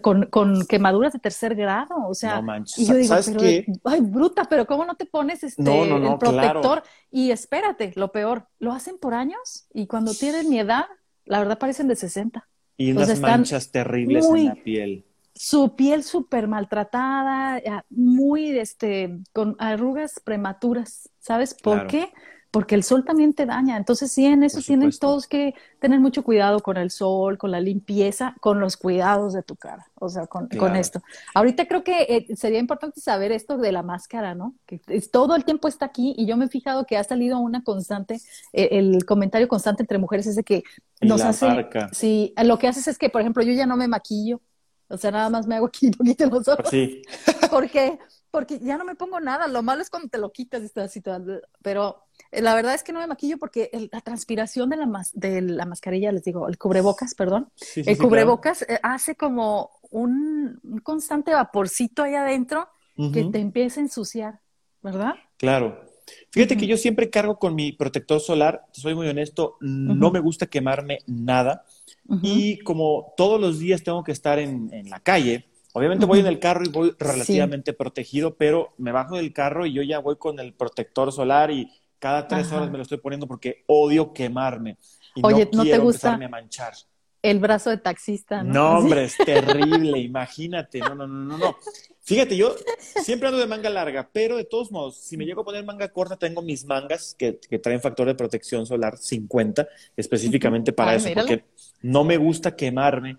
con, con, quemaduras de tercer grado. O sea, no manches. y yo digo, ¿sabes pero, qué? ay, bruta, pero ¿cómo no te pones este No, no, no, el protector? claro. Y espérate, lo peor, lo hacen por años y cuando tienen mi edad, la verdad parecen de 60. Y unas manchas terribles muy- en la piel. Su piel súper maltratada, ya, muy este, con arrugas prematuras. ¿Sabes por Claro. qué? Porque el sol también te daña. Entonces, sí, en eso tienen todos que tener mucho cuidado con el sol, con la limpieza, con los cuidados de tu cara. O sea, con, con esto. Ahorita creo que eh, sería importante saber esto de la máscara, ¿no? Que es- todo el tiempo está aquí y yo me he fijado que ha salido una constante, eh, el comentario constante entre mujeres es de que nos la hace, marca. sí, lo que haces es que, por ejemplo, yo ya no me maquillo. O sea, nada más me hago aquí un poquito los ojos. Sí, ¿Por qué? Porque ya no me pongo nada. Lo malo es cuando te lo quitas y estás así toda- Pero eh, la verdad es que no me maquillo porque el- la transpiración de la, mas- de la mascarilla, les digo, el cubrebocas, perdón, sí, sí, el sí, cubrebocas eh, hace como un, un constante vaporcito ahí adentro que te empieza a ensuciar, ¿verdad? Claro. Fíjate que yo siempre cargo con mi protector solar, soy muy honesto, no me gusta quemarme nada Ujú. y como todos los días tengo que estar en, en la calle, obviamente voy en el carro y voy relativamente protegido, pero me bajo del carro y yo ya voy con el protector solar y cada tres Ajá. horas me lo estoy poniendo porque odio quemarme y Oye, no ¿no te quiero gusta? empezarme a manchar. El brazo de taxista, ¿no? No, hombre, es terrible, imagínate. No, no, no, no, no. Fíjate, yo siempre ando de manga larga, pero de todos modos, si me llego a poner manga corta, tengo mis mangas que, que traen factor de protección solar 50, específicamente para Ay, eso, míralo. porque no me gusta quemarme.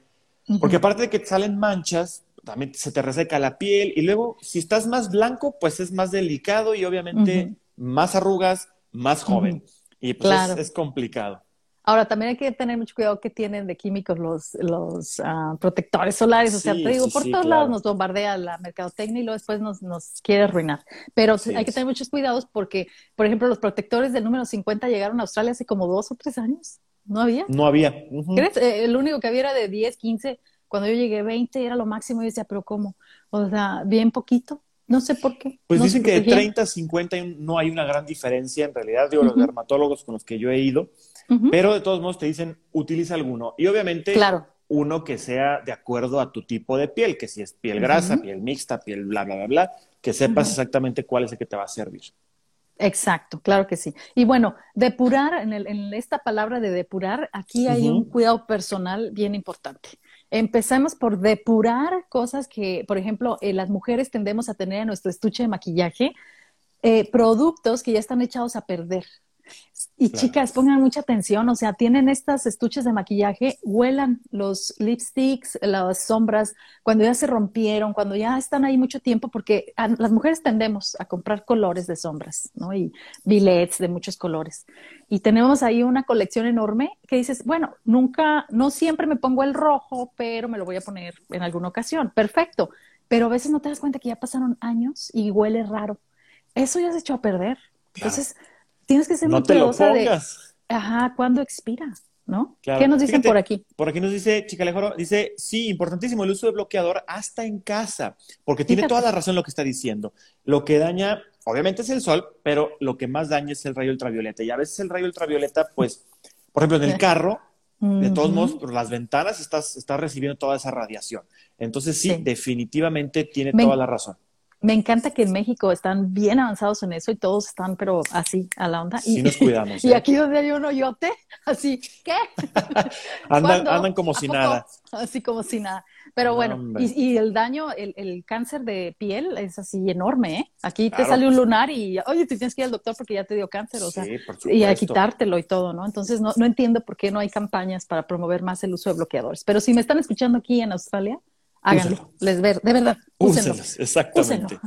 Porque aparte de que te salen manchas, también se te reseca la piel y luego, si estás más blanco, pues es más delicado y obviamente más arrugas, más joven. Y pues Claro. es, es complicado. Ahora, también hay que tener mucho cuidado que tienen de químicos los, los ah, protectores solares. O sea, te digo, sí, por sí, todos claro. lados nos bombardea la mercadotecnia y luego después nos, nos quiere arruinar. Pero hay que tener muchos cuidados porque, por ejemplo, los protectores del número 50 llegaron a Australia hace como dos o tres años. ¿No había? No había. ¿Crees? Eh, el único que había era de 10, 15. Cuando yo llegué 20 era lo máximo y decía, pero ¿cómo? O sea, bien poquito. No sé por qué. Pues No dicen que de protegían. 30 a 50 hay un- no hay una gran diferencia en realidad, digo, los dermatólogos con los que yo he ido, pero de todos modos te dicen utiliza alguno y obviamente Claro. uno que sea de acuerdo a tu tipo de piel, que si es piel grasa, piel mixta, piel bla, bla, bla, bla, que sepas exactamente cuál es el que te va a servir. Exacto, claro que sí. Y bueno, depurar, en, el- en esta palabra de depurar, aquí hay un cuidado personal bien importante. Empecemos por depurar cosas que, por ejemplo, eh, las mujeres tendemos a tener en nuestro estuche de maquillaje, eh, productos que ya están echados a perder. Y Claro. chicas, pongan mucha atención, o sea, tienen estas estuches de maquillaje, huelan los lipsticks, las sombras, cuando ya se rompieron, cuando ya están ahí mucho tiempo, porque a- las mujeres tendemos a comprar colores de sombras, ¿no? Y billets de muchos colores. Y tenemos ahí una colección enorme que dices, bueno, nunca, no siempre me pongo el rojo, pero me lo voy a poner en alguna ocasión. Perfecto. Pero a veces no te das cuenta que ya pasaron años y huele raro. Eso ya se echó a perder. Entonces, tienes que ser No muy te lo de, ajá, ¿cuándo expira? ¿No? Claro. ¿Qué nos dicen Fíjate, por aquí? Por aquí nos dice Chicalejoro, dice, sí, importantísimo el uso de bloqueador hasta en casa, porque tiene toda la razón lo que está diciendo. Lo que daña, obviamente es el sol, pero lo que más daña es el rayo ultravioleta. Y a veces el rayo ultravioleta, pues, por ejemplo, en el carro, de todos modos, por las ventanas estás, estás recibiendo toda esa radiación. Entonces, sí, Sí. definitivamente tiene Me- toda la razón. Me encanta que en México están bien avanzados en eso y todos están, pero así, a la onda. Y, nos cuidamos. Y ¿eh? aquí donde hay un hoyote, así, ¿qué? andan, andan como si nada. Así como si nada. Pero bueno, y, el daño, el, el, cáncer de piel es así enorme, ¿eh? Aquí te sale un lunar y, oye, te tienes que ir al doctor porque ya te dio cáncer, o sea, y a quitártelo y todo, ¿no? Entonces, no, no entiendo por qué no hay campañas para promover más el uso de bloqueadores. Pero si me están escuchando aquí en Australia, háganlo, les ver, de verdad, úsenlo. exactamente.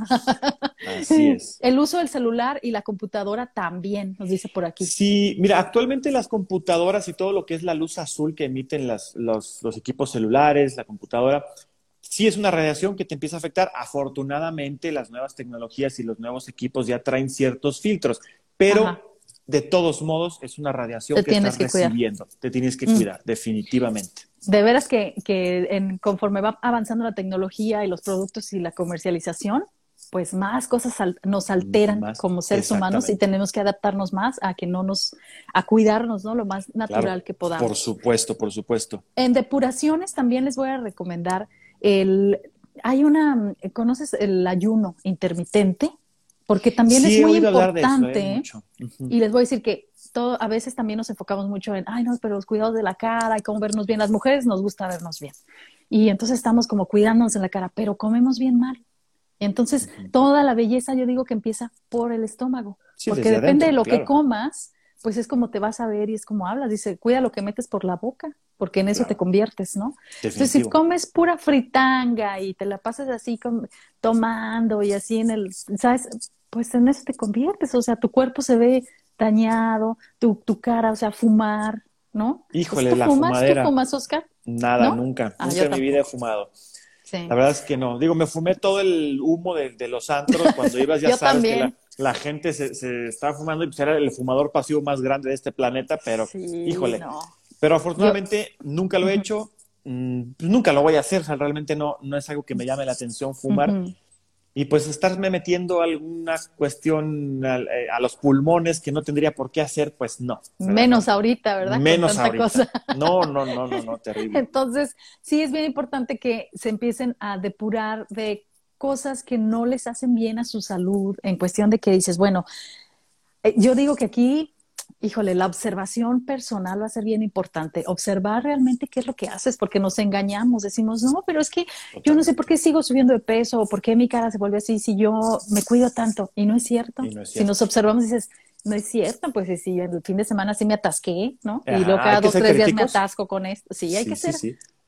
Así es. El uso del celular y la computadora también, nos dice por aquí. Sí, mira, actualmente las computadoras y todo lo que es la luz azul que emiten las, los, los equipos celulares, la computadora, sí es una radiación que te empieza a afectar. Afortunadamente, las nuevas tecnologías y los nuevos equipos ya traen ciertos filtros, pero de todos modos es una radiación que estás recibiendo. Te tienes que mm. cuidar, definitivamente. De veras que, que conforme va avanzando la tecnología y los productos y la comercialización, pues más cosas nos alteran como seres humanos y tenemos que adaptarnos más a que no nos, a cuidarnos, ¿no? Lo más natural que podamos. Por supuesto, por supuesto. En depuraciones también les voy a recomendar el, hay una, ¿conoces el ayuno intermitente? Porque también es muy importante. ¿eh? Y les voy a decir que todo, a veces también nos enfocamos mucho en, ay, no, pero los cuidados de la cara y cómo vernos bien. Las mujeres nos gusta vernos bien. Y entonces estamos como cuidándonos en la cara, pero comemos bien mal. Entonces, toda la belleza yo digo que empieza por el estómago. porque depende de lo que comas, pues es como te vas a ver y es como hablas. Dice, cuida lo que metes por la boca, porque en eso te conviertes, ¿no? Entonces, si comes pura fritanga y te la pasas así tomando y así en el, ¿sabes? Pues en eso te conviertes. O sea, tu cuerpo se ve dañado, tu, tu cara, o sea, fumar, ¿no? Híjole, la fumas? ¿Tú fumas, Oscar? Nada, nunca. Ah, nunca en mi vida he fumado. La verdad es que no. Digo, me fumé todo el humo de, los antros cuando ibas, ya sabes que la, gente se, se, estaba fumando y pues era el fumador pasivo más grande de este planeta, pero híjole. Pero afortunadamente nunca lo he hecho, mm, pues nunca lo voy a hacer, o sea, realmente no, no es algo que me llame la atención fumar. Y pues estarme metiendo alguna cuestión eh, a, los pulmones que no tendría por qué hacer, pues no. Menos ahorita, ¿verdad? Menos ahorita. No, no, no, no, no, terrible. Entonces, sí es bien importante que se empiecen a depurar de cosas que no les hacen bien a su salud, en cuestión de que dices, bueno, eh, yo digo que aquí híjole, la observación personal va a ser bien importante. Observar realmente qué es lo que haces, porque nos engañamos. Decimos, no, pero es que yo no sé por qué sigo subiendo de peso o por qué mi cara se vuelve así si yo me cuido tanto. Y no es cierto. Si nos observamos, dices, no es cierto, pues si el fin de semana sí me atasqué, ¿no? y luego cada dos, tres días me atasco con esto. Sí, hay que ser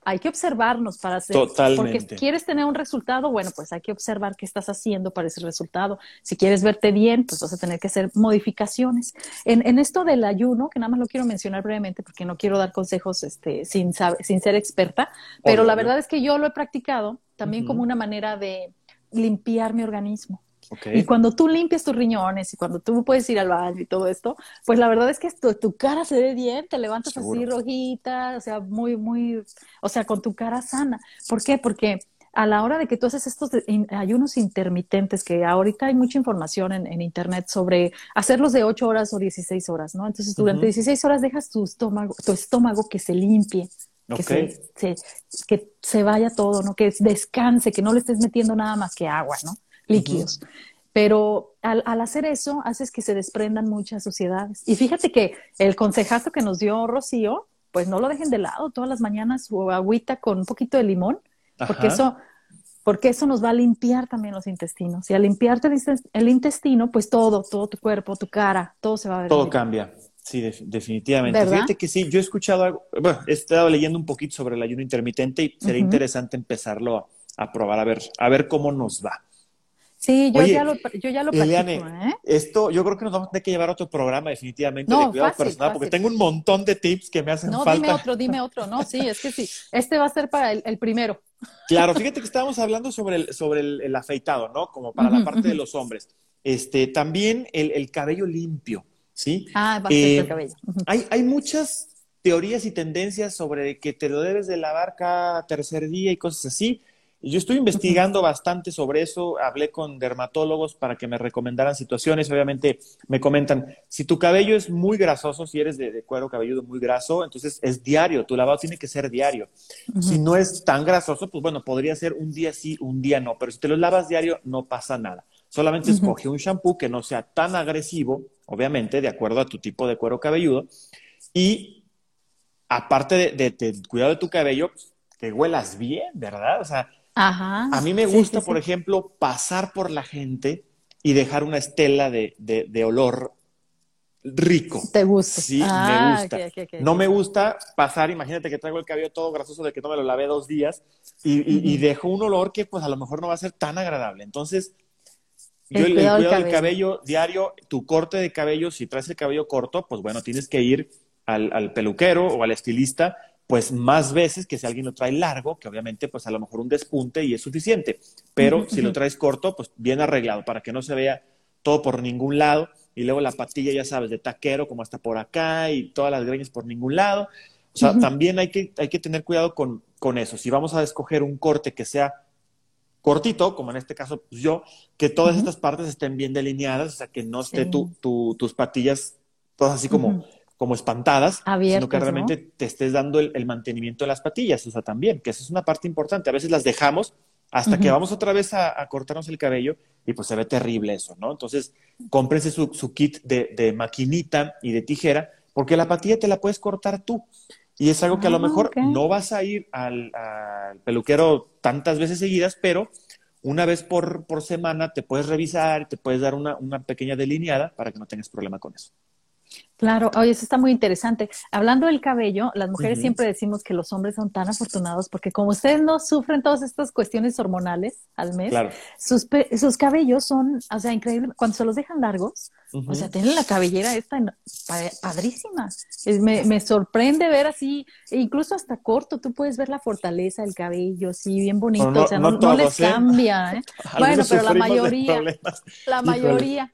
hay que observarnos para hacer, Totalmente. porque quieres tener un resultado, bueno, pues hay que observar qué estás haciendo para ese resultado. Si quieres verte bien, pues vas a tener que hacer modificaciones. En, en esto del ayuno, que nada más lo quiero mencionar brevemente porque no quiero dar consejos este, sin, sin ser experta, pero la verdad es que yo lo he practicado también como una manera de limpiar mi organismo. Y cuando tú limpias tus riñones y cuando tú puedes ir al baño y todo esto, pues la verdad es que tu, cara se ve bien, te levantas así rojita, o sea, muy, muy, o sea, con tu cara sana. ¿Por qué? Porque a la hora de que tú haces estos ayunos intermitentes, que ahorita hay mucha información en, internet sobre hacerlos de 8 horas o 16 horas, ¿no? Entonces, durante 16 horas dejas tu estómago, tu estómago que se limpie, que, se, que se vaya todo, ¿no? Que descanse, que no le estés metiendo nada más que agua, ¿no? Líquidos. Pero al, hacer eso, haces que se desprendan muchas sociedades. Y fíjate que el consejazo que nos dio Rocío, pues no lo dejen de lado todas las mañanas o agüita con un poquito de limón, porque eso, porque eso nos va a limpiar también los intestinos. Y al limpiarte el intestino, pues todo, todo tu cuerpo, tu cara, todo se va a ver. Todo cambia. Sí, definitivamente. Fíjate que sí, yo he escuchado algo, bueno, he estado leyendo un poquito sobre el ayuno intermitente y sería interesante empezarlo a, a, probar, a ver, a ver cómo nos va. Sí, yo, ya lo, yo ya lo practico, ¿eh? Esto, yo creo que nos vamos a tener que llevar a otro programa definitivamente de cuidado personal, porque tengo un montón de tips que me hacen falta. No, dime otro, dime otro. No, sí, es que sí. Este va a ser para el, primero. Claro, fíjate que estábamos hablando sobre el, sobre el, afeitado, ¿no? Como para la parte de los hombres. Este, también el, cabello limpio, ¿sí? Ah, va ser el eh, cabello. hay, hay muchas teorías y tendencias sobre que te lo debes de lavar cada tercer día y cosas así. Y yo estoy investigando bastante sobre eso, hablé con dermatólogos para que me recomendaran situaciones, obviamente me comentan, si tu cabello es muy grasoso, si eres de, cuero cabelludo muy graso, entonces es diario, tu lavado tiene que ser diario. Si no es tan grasoso, pues bueno, podría ser un día sí, un día no, pero si te lo lavas diario no pasa nada. Solamente escoge un shampoo que no sea tan agresivo, obviamente, de acuerdo a tu tipo de cuero cabelludo, y aparte de, de, cuidado de tu cabello, que huelas bien, ¿verdad? O sea, a mí me gusta, por ejemplo, pasar por la gente y dejar una estela de, de, olor rico. ¿Te gusta? Sí, me ah, gusta. no me gusta pasar, imagínate que traigo el cabello todo grasoso de que no me lo lavé dos días y, y, dejo un olor que pues a lo mejor no va a ser tan agradable. Entonces, yo el, cuidado, del cabello. cabello. diario, tu corte de cabello, si traes el cabello corto, pues bueno, tienes que ir al, peluquero o al estilista, pues más veces que si alguien lo trae largo, que obviamente pues a lo mejor un despunte y es suficiente, pero si lo traes corto, pues bien arreglado para que no se vea todo por ningún lado. Y luego la patilla, ya sabes, de taquero como hasta por acá y todas las greñas por ningún lado. O sea, también hay que, hay que tener cuidado con, con eso. Si vamos a escoger un corte que sea cortito, como en este caso pues yo, que todas estas partes estén bien delineadas, o sea, que no esté tu, tus patillas todas así como como espantadas, sino que realmente te estés dando el, mantenimiento de las patillas, o sea, también, que esa es una parte importante. A veces las dejamos hasta que vamos otra vez a, cortarnos el cabello y pues se ve terrible eso, ¿no? Entonces, cómprense su, kit de, maquinita y de tijera, porque la patilla te la puedes cortar tú. Y es algo que a lo ah, mejor no vas a ir al, peluquero tantas veces seguidas, pero una vez por, por semana te puedes revisar, te puedes dar una, una pequeña delineada para que no tengas problema con eso. Claro, oye, eso está muy interesante. Hablando del cabello, las mujeres siempre decimos que los hombres son tan afortunados porque como ustedes no sufren todas estas cuestiones hormonales al mes, sus, sus cabellos son, o sea, increíble. Cuando se los dejan largos, o sea, tienen la cabellera esta padrísima. me, me, sorprende ver así, e incluso hasta corto, tú puedes ver la fortaleza del cabello, sí, bien bonito. o sea, no, les ¿eh? cambia. ¿eh? bueno, pero la mayoría, la mayoría,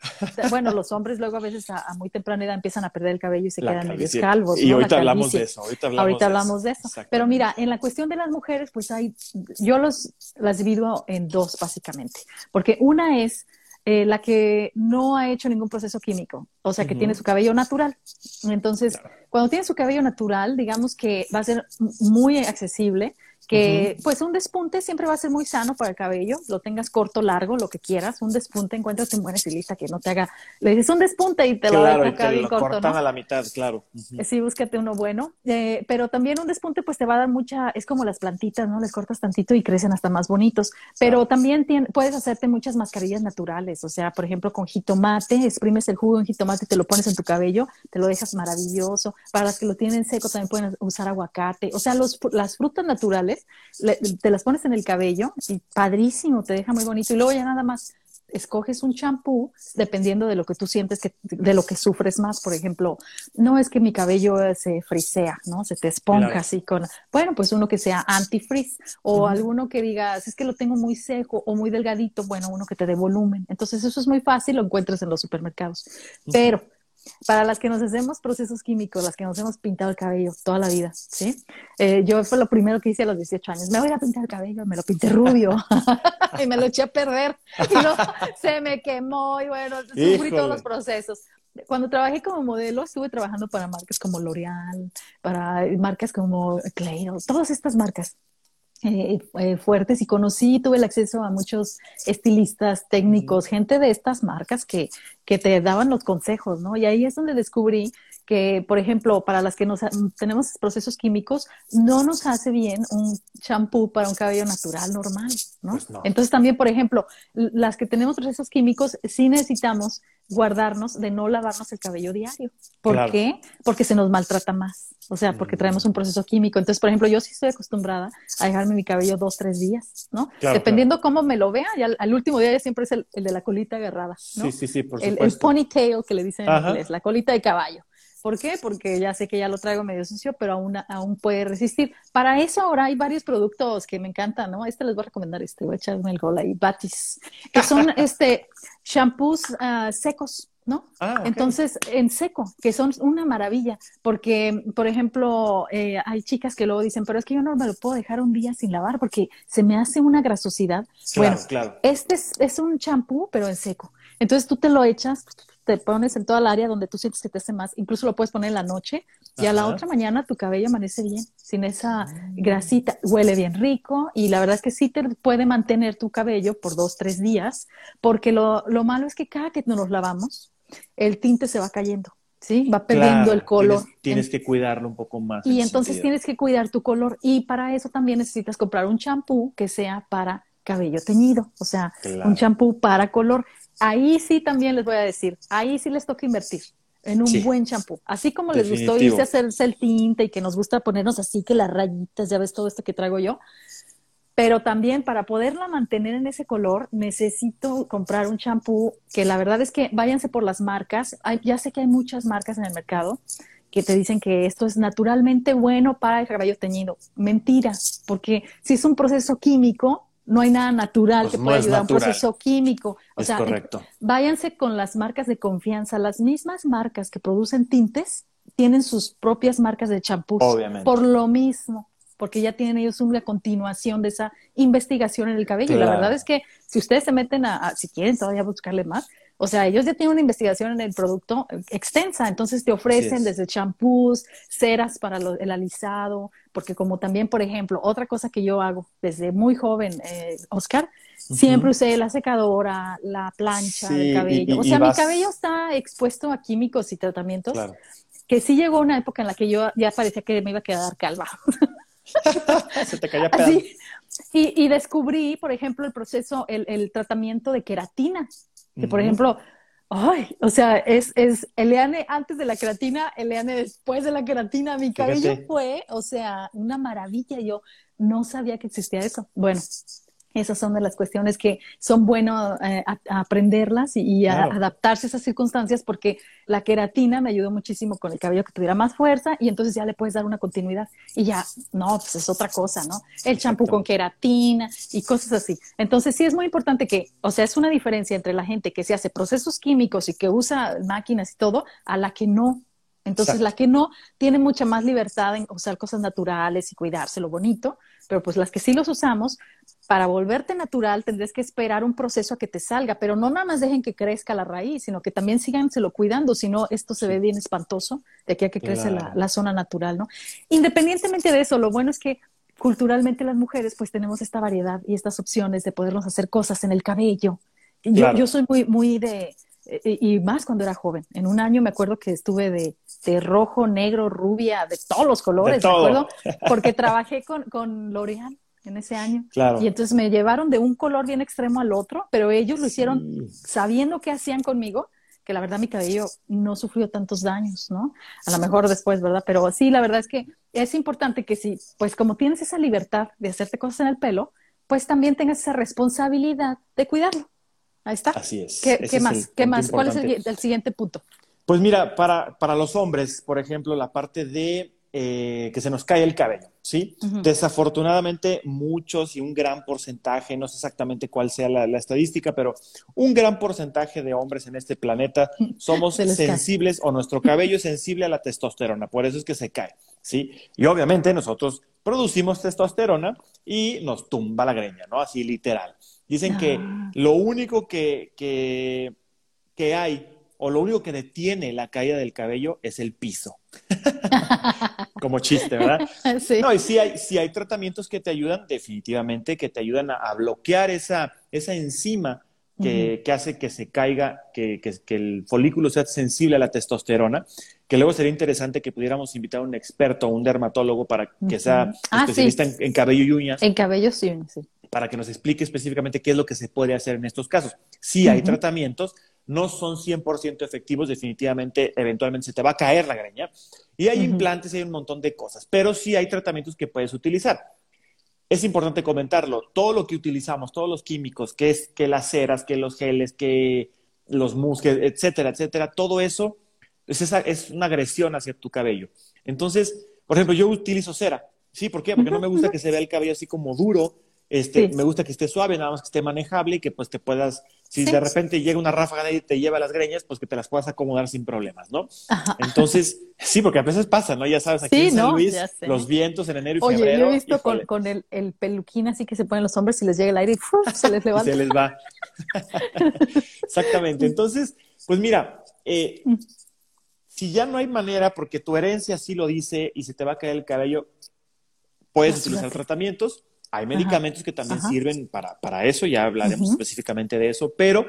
bueno, los hombres luego a veces a, muy temprana edad empiezan a perder el cabello y se quedan medio calvos. Y ahorita hablamos de eso. Ahorita hablamos, de, eso. Pero mira, en la cuestión de las mujeres, pues hay, yo los las divido en dos básicamente, porque una es eh, la que no ha hecho ningún proceso químico, o sea, que tiene su cabello natural. Entonces, cuando tiene su cabello natural, digamos que va a ser muy accesible que pues un despunte siempre va a ser muy sano para el cabello, lo tengas corto, largo, lo que quieras, un despunte, encuéntrate un buen estilista que no te haga, le dices un despunte y te lo deja acá bien corto, ¿no? a la mitad, claro. Sí, búscate uno bueno, eh, pero también un despunte pues te va a dar mucha, es como las plantitas, ¿no? Les cortas tantito y crecen hasta más bonitos, pero también puedes hacerte muchas mascarillas naturales, o sea, por ejemplo, con jitomate, exprimes el jugo en jitomate, te lo pones en tu cabello, te lo dejas maravilloso, para las que lo tienen seco también pueden usar aguacate, o sea, los, las frutas naturales te las pones en el cabello y padrísimo, te deja muy bonito. Y luego ya nada más escoges un champú dependiendo de lo que tú sientes, que, de lo que sufres más. Por ejemplo, no es que mi cabello se frisea, ¿no? Se te esponja así con, bueno, pues uno que sea anti-frizz o alguno que digas, es que lo tengo muy seco o muy delgadito, bueno, uno que te dé volumen. Entonces eso es muy fácil, lo encuentras en los supermercados. Pero para las que nos hacemos procesos químicos, las que nos hemos pintado el cabello toda la vida, ¿sí? Eh, yo fue lo primero que hice a los 18 años, me voy a pintar el cabello, me lo pinté rubio y me lo eché a perder y no, se me quemó y bueno, sufrí todos los procesos. Cuando trabajé como modelo, estuve trabajando para marcas como L'Oreal, para marcas como Clairo, todas estas marcas. Eh, eh, fuertes y conocí, tuve el acceso a muchos estilistas, técnicos, gente de estas marcas que, que te daban los consejos, ¿no? Y ahí es donde descubrí que, por ejemplo, para las que nos, tenemos procesos químicos, no nos hace bien un champú para un cabello natural normal, ¿no? Pues Entonces también, por ejemplo, las que tenemos procesos químicos, sí necesitamos guardarnos de no lavarnos el cabello diario. ¿Por qué? Porque se nos maltrata más. O sea, porque traemos un proceso químico. Entonces, por ejemplo, yo sí estoy acostumbrada a dejarme mi cabello dos, tres días, ¿no? Dependiendo cómo me lo vea, ya al, último día ya siempre es el, de la colita agarrada, ¿no? Sí, sí, sí, por supuesto. El, ponytail que le dicen en inglés, la colita de caballo. ¿Por qué? Porque ya sé que ya lo traigo medio sucio, pero aún, aún puede resistir. Para eso ahora hay varios productos que me encantan, ¿no? Este les voy a recomendar, este, voy a echarme el gol ahí, Batis, que son este shampoos ah, secos ¿no? Ah, Entonces, en seco, que son una maravilla, porque, por ejemplo, eh, hay chicas que luego dicen, pero es que yo no me lo puedo dejar un día sin lavar porque se me hace una grasosidad. bueno, este es, es un champú, pero en seco. Entonces tú te lo echas, te pones en toda el área donde tú sientes que te hace más, incluso lo puedes poner en la noche y a la otra mañana tu cabello amanece bien, sin esa grasita, huele bien rico y la verdad es que sí te puede mantener tu cabello por dos, tres días, porque lo, lo malo es que cada que nos lavamos, el tinte se va cayendo. ¿sí? Va perdiendo el color. Tienes, que cuidarlo un poco más. Y entonces tienes que cuidar tu color y para eso también necesitas comprar un champú que sea para cabello teñido, o sea, un champú para color ahí sí también les voy a decir, ahí sí les toca invertir en un buen champú. Así como les gustó irse a hacerse el tinte y que nos gusta ponernos así que las rayitas, ya ves todo esto que traigo yo. Pero también para poderla mantener en ese color necesito comprar un champú que la verdad es que váyanse por las marcas. ya sé que hay muchas marcas en el mercado que te dicen que esto es naturalmente bueno para el cabello teñido. Mentira, porque si es un proceso químico, no hay nada natural pues que pueda ayudar a un proceso químico. O sea, váyanse con las marcas de confianza. Las mismas marcas que producen tintes tienen sus propias marcas de champú. Por lo mismo, porque ya tienen ellos una continuación de esa investigación en el cabello. La verdad es que si ustedes se meten a, si quieren todavía buscarle más, o sea, ellos ya tienen una investigación en el producto extensa, entonces te ofrecen desde champús, ceras para el alisado, porque como también, por ejemplo, otra cosa que yo hago desde muy joven, eh, Oscar, siempre usé la secadora, la plancha, el cabello. o sea, mi cabello está expuesto a químicos y tratamientos. Que sí llegó una época en la que yo ya parecía que me iba a quedar calva. Se te caía Así. Y, y, descubrí, por ejemplo, el proceso, el, el tratamiento de queratina. Que, por ejemplo, Ay, o sea, es, es Eliane antes de la queratina, Eliane después de la queratina. Mi cabello fue, o sea, una maravilla. Yo no sabía que existía eso. Bueno, esas son de las cuestiones que son bueno eh, aprenderlas y, adaptarse a esas circunstancias porque la queratina me ayudó muchísimo con el cabello que tuviera más fuerza y entonces ya le puedes dar una continuidad y ya, no, pues es otra cosa, ¿no? El champú con queratina y cosas así. Entonces sí es muy importante que, o sea, es una diferencia entre la gente que se hace procesos químicos y que usa máquinas y todo a la que no. Entonces la que no tiene mucha más libertad en usar cosas naturales y cuidarse lo bonito pero pues las que sí los usamos, para volverte natural tendrás que esperar un proceso a que te salga, pero no nada más dejen que crezca la raíz, sino que también síganselo cuidando, si no, esto se ve bien espantoso de aquí a que crece la, zona natural, ¿no? Independientemente de eso, lo bueno es que culturalmente las mujeres pues tenemos esta variedad y estas opciones de podernos hacer cosas en el cabello. Yo, yo soy muy, muy de, eh, y más cuando era joven. En un año me acuerdo que estuve de, de rojo, negro, rubia, de todos los colores, ¿de acuerdo? Porque trabajé con, con L'Oreal en ese año. Y entonces me llevaron de un color bien extremo al otro, pero ellos lo hicieron sabiendo qué hacían conmigo, que la verdad mi cabello no sufrió tantos daños, ¿no? A lo mejor después, ¿verdad? Pero sí, la verdad es que es importante que si, pues como tienes esa libertad de hacerte cosas en el pelo, pues también tengas esa responsabilidad de cuidarlo. Ahí está. Así es. ¿Qué, más? ¿Qué más? ¿Cuál es el, siguiente punto? Pues mira, para, para los hombres, por ejemplo, la parte de eh, que se nos cae el cabello, ¿sí? Desafortunadamente, muchos y un gran porcentaje, no sé exactamente cuál sea la, estadística, pero un gran porcentaje de hombres en este planeta somos sensibles o nuestro cabello es sensible a la testosterona, por eso es que se cae, ¿sí? Y obviamente nosotros producimos testosterona y nos tumba la greña, ¿no? Así literal. Dicen que ah. lo único que, que, hay o lo único que detiene la caída del cabello es el piso. Como chiste, ¿verdad? Sí. No, y sí hay, hay tratamientos que te ayudan, definitivamente, que te ayudan a, bloquear esa, esa enzima que, hace que se caiga, que, el folículo sea sensible a la testosterona, que luego sería interesante que pudiéramos invitar a un experto, un dermatólogo, para que sea ah, especialista en, cabello y uñas. En cabello y uñas, sí para que nos explique específicamente qué es lo que se puede hacer en estos casos. Sí hay tratamientos, no son 100% efectivos, definitivamente, eventualmente se te va a caer la greña. Y hay implantes, hay un montón de cosas, pero sí hay tratamientos que puedes utilizar. Es importante comentarlo, todo lo que utilizamos, todos los químicos, que es que las ceras, que los geles, que los musques, etcétera, etcétera, todo eso es, es una agresión hacia tu cabello. Entonces, por ejemplo, yo utilizo cera. ¿Sí? ¿Por qué? Porque no me gusta que se vea el cabello así como duro, Este, Me gusta que esté suave, nada más que esté manejable y que pues te puedas, si de repente llega una ráfaga de y te lleva las greñas, pues que te las puedas acomodar sin problemas, ¿no? Entonces, sí, porque a veces pasa, ¿no? Ya sabes, aquí en San Luis, los vientos en enero y Oye, febrero. Yo he visto con, con el, el, peluquín así que se ponen los hombres y les llega el aire y se les levanta. se les va. Exactamente. Entonces, pues mira, eh, mm. si ya no hay manera, porque tu herencia sí lo dice y se te va a caer el cabello, puedes utilizar tratamientos hay medicamentos que también sirven para, para, eso, ya hablaremos específicamente de eso, pero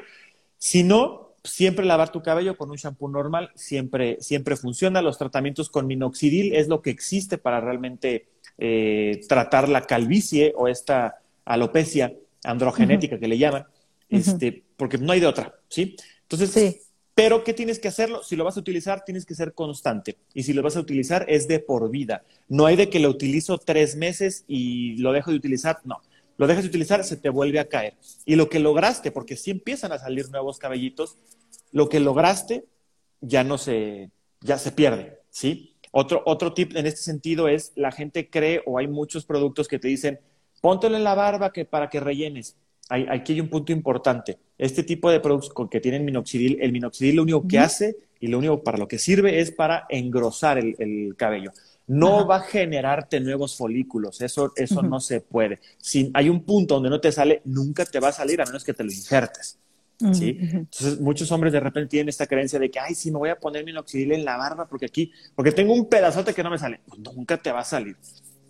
si no, siempre lavar tu cabello con un shampoo normal siempre, siempre funciona. Los tratamientos con minoxidil es lo que existe para realmente eh, tratar la calvicie o esta alopecia androgenética que le llaman, este, porque no hay de otra, ¿sí? Entonces, sí. Pero, ¿qué tienes que hacerlo? Si lo vas a utilizar, tienes que ser constante. Y si lo vas a utilizar, es de por vida. No hay de que lo utilizo tres meses y lo dejo de utilizar. No. Lo dejas de utilizar, se te vuelve a caer. Y lo que lograste, porque si empiezan a salir nuevos cabellitos, lo que lograste ya no se, ya se pierde, ¿sí? Otro, otro tip en este sentido es, la gente cree o hay muchos productos que te dicen, póntelo en la barba que, para que rellenes aquí hay un punto importante. Este tipo de productos que tienen minoxidil, el minoxidil lo único que hace y lo único para lo que sirve es para engrosar el, cabello. No va a generarte nuevos folículos, eso, eso no se puede. Si hay un punto donde no te sale, nunca te va a salir a menos que te lo injertes. ¿sí? Entonces, muchos hombres de repente tienen esta creencia de que, ay, sí, me voy a poner minoxidil en la barba porque aquí, porque tengo un pedazote que no me sale. Pues nunca te va a salir.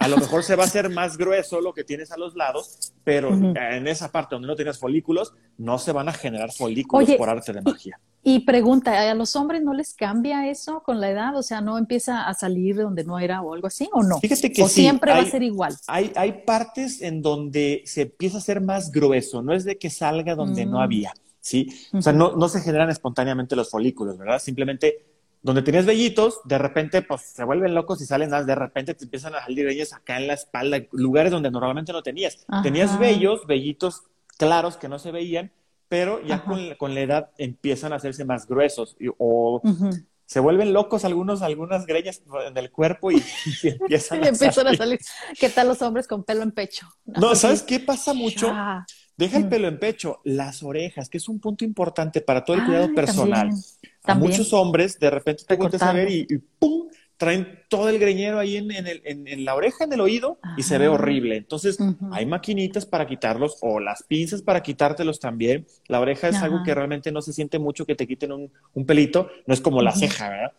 A lo mejor se va a hacer más grueso lo que tienes a los lados, pero en esa parte donde no tienes folículos, no se van a generar folículos por arte de magia. Y, pregunta, ¿a los hombres no les cambia eso con la edad? O sea, ¿no empieza a salir de donde no era o algo así o no? Fíjate que ¿O siempre va a ser igual? Hay, hay partes en donde se empieza a ser más grueso, no es de que salga donde no mm. había, ¿sí? O sea, no, no se generan espontáneamente los folículos, ¿verdad? Simplemente donde tenías vellitos, de repente pues se vuelven locos y salen de repente te empiezan a salir vellos acá en la espalda, lugares donde normalmente no tenías. Tenías vellos, vellitos claros que no se veían, pero ya con, la edad empiezan a hacerse más gruesos o se vuelven locos algunos, algunas greñas en el cuerpo y, empiezan, a, salir. ¿Qué tal los hombres con pelo en pecho? No, ¿sabes qué pasa mucho? Deja el pelo en pecho, las orejas, que es un punto importante para todo el cuidado personal. A muchos hombres, de repente te vuelves a ver y, ¡pum! traen todo el greñero ahí en, en, el, en, la oreja, en el oído, y se ve horrible. Entonces, hay maquinitas para quitarlos o las pinzas para quitártelos también. La oreja es algo que realmente no se siente mucho que te quiten un, un pelito, no es como la ceja, ¿verdad?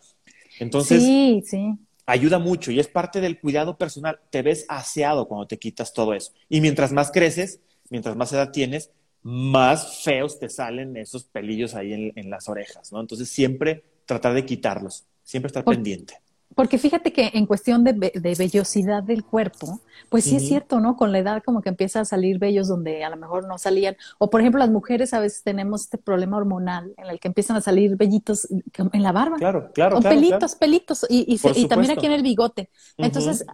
Entonces, sí, sí. ayuda mucho y es parte del cuidado personal. Te ves aseado cuando te quitas todo eso. Y mientras más creces, mientras más edad tienes, más feos te salen esos pelillos ahí en, las orejas, ¿no? Entonces siempre tratar de quitarlos, siempre estar pendiente. Porque fíjate que en cuestión de, vellosidad del cuerpo, pues sí es cierto, ¿no? Con la edad como que empieza a salir vellos donde a lo mejor no salían. O por ejemplo, las mujeres a veces tenemos este problema hormonal en el que empiezan a salir vellitos en la barba. Claro, claro. O pelitos, pelitos. Y, también aquí en el bigote. Entonces,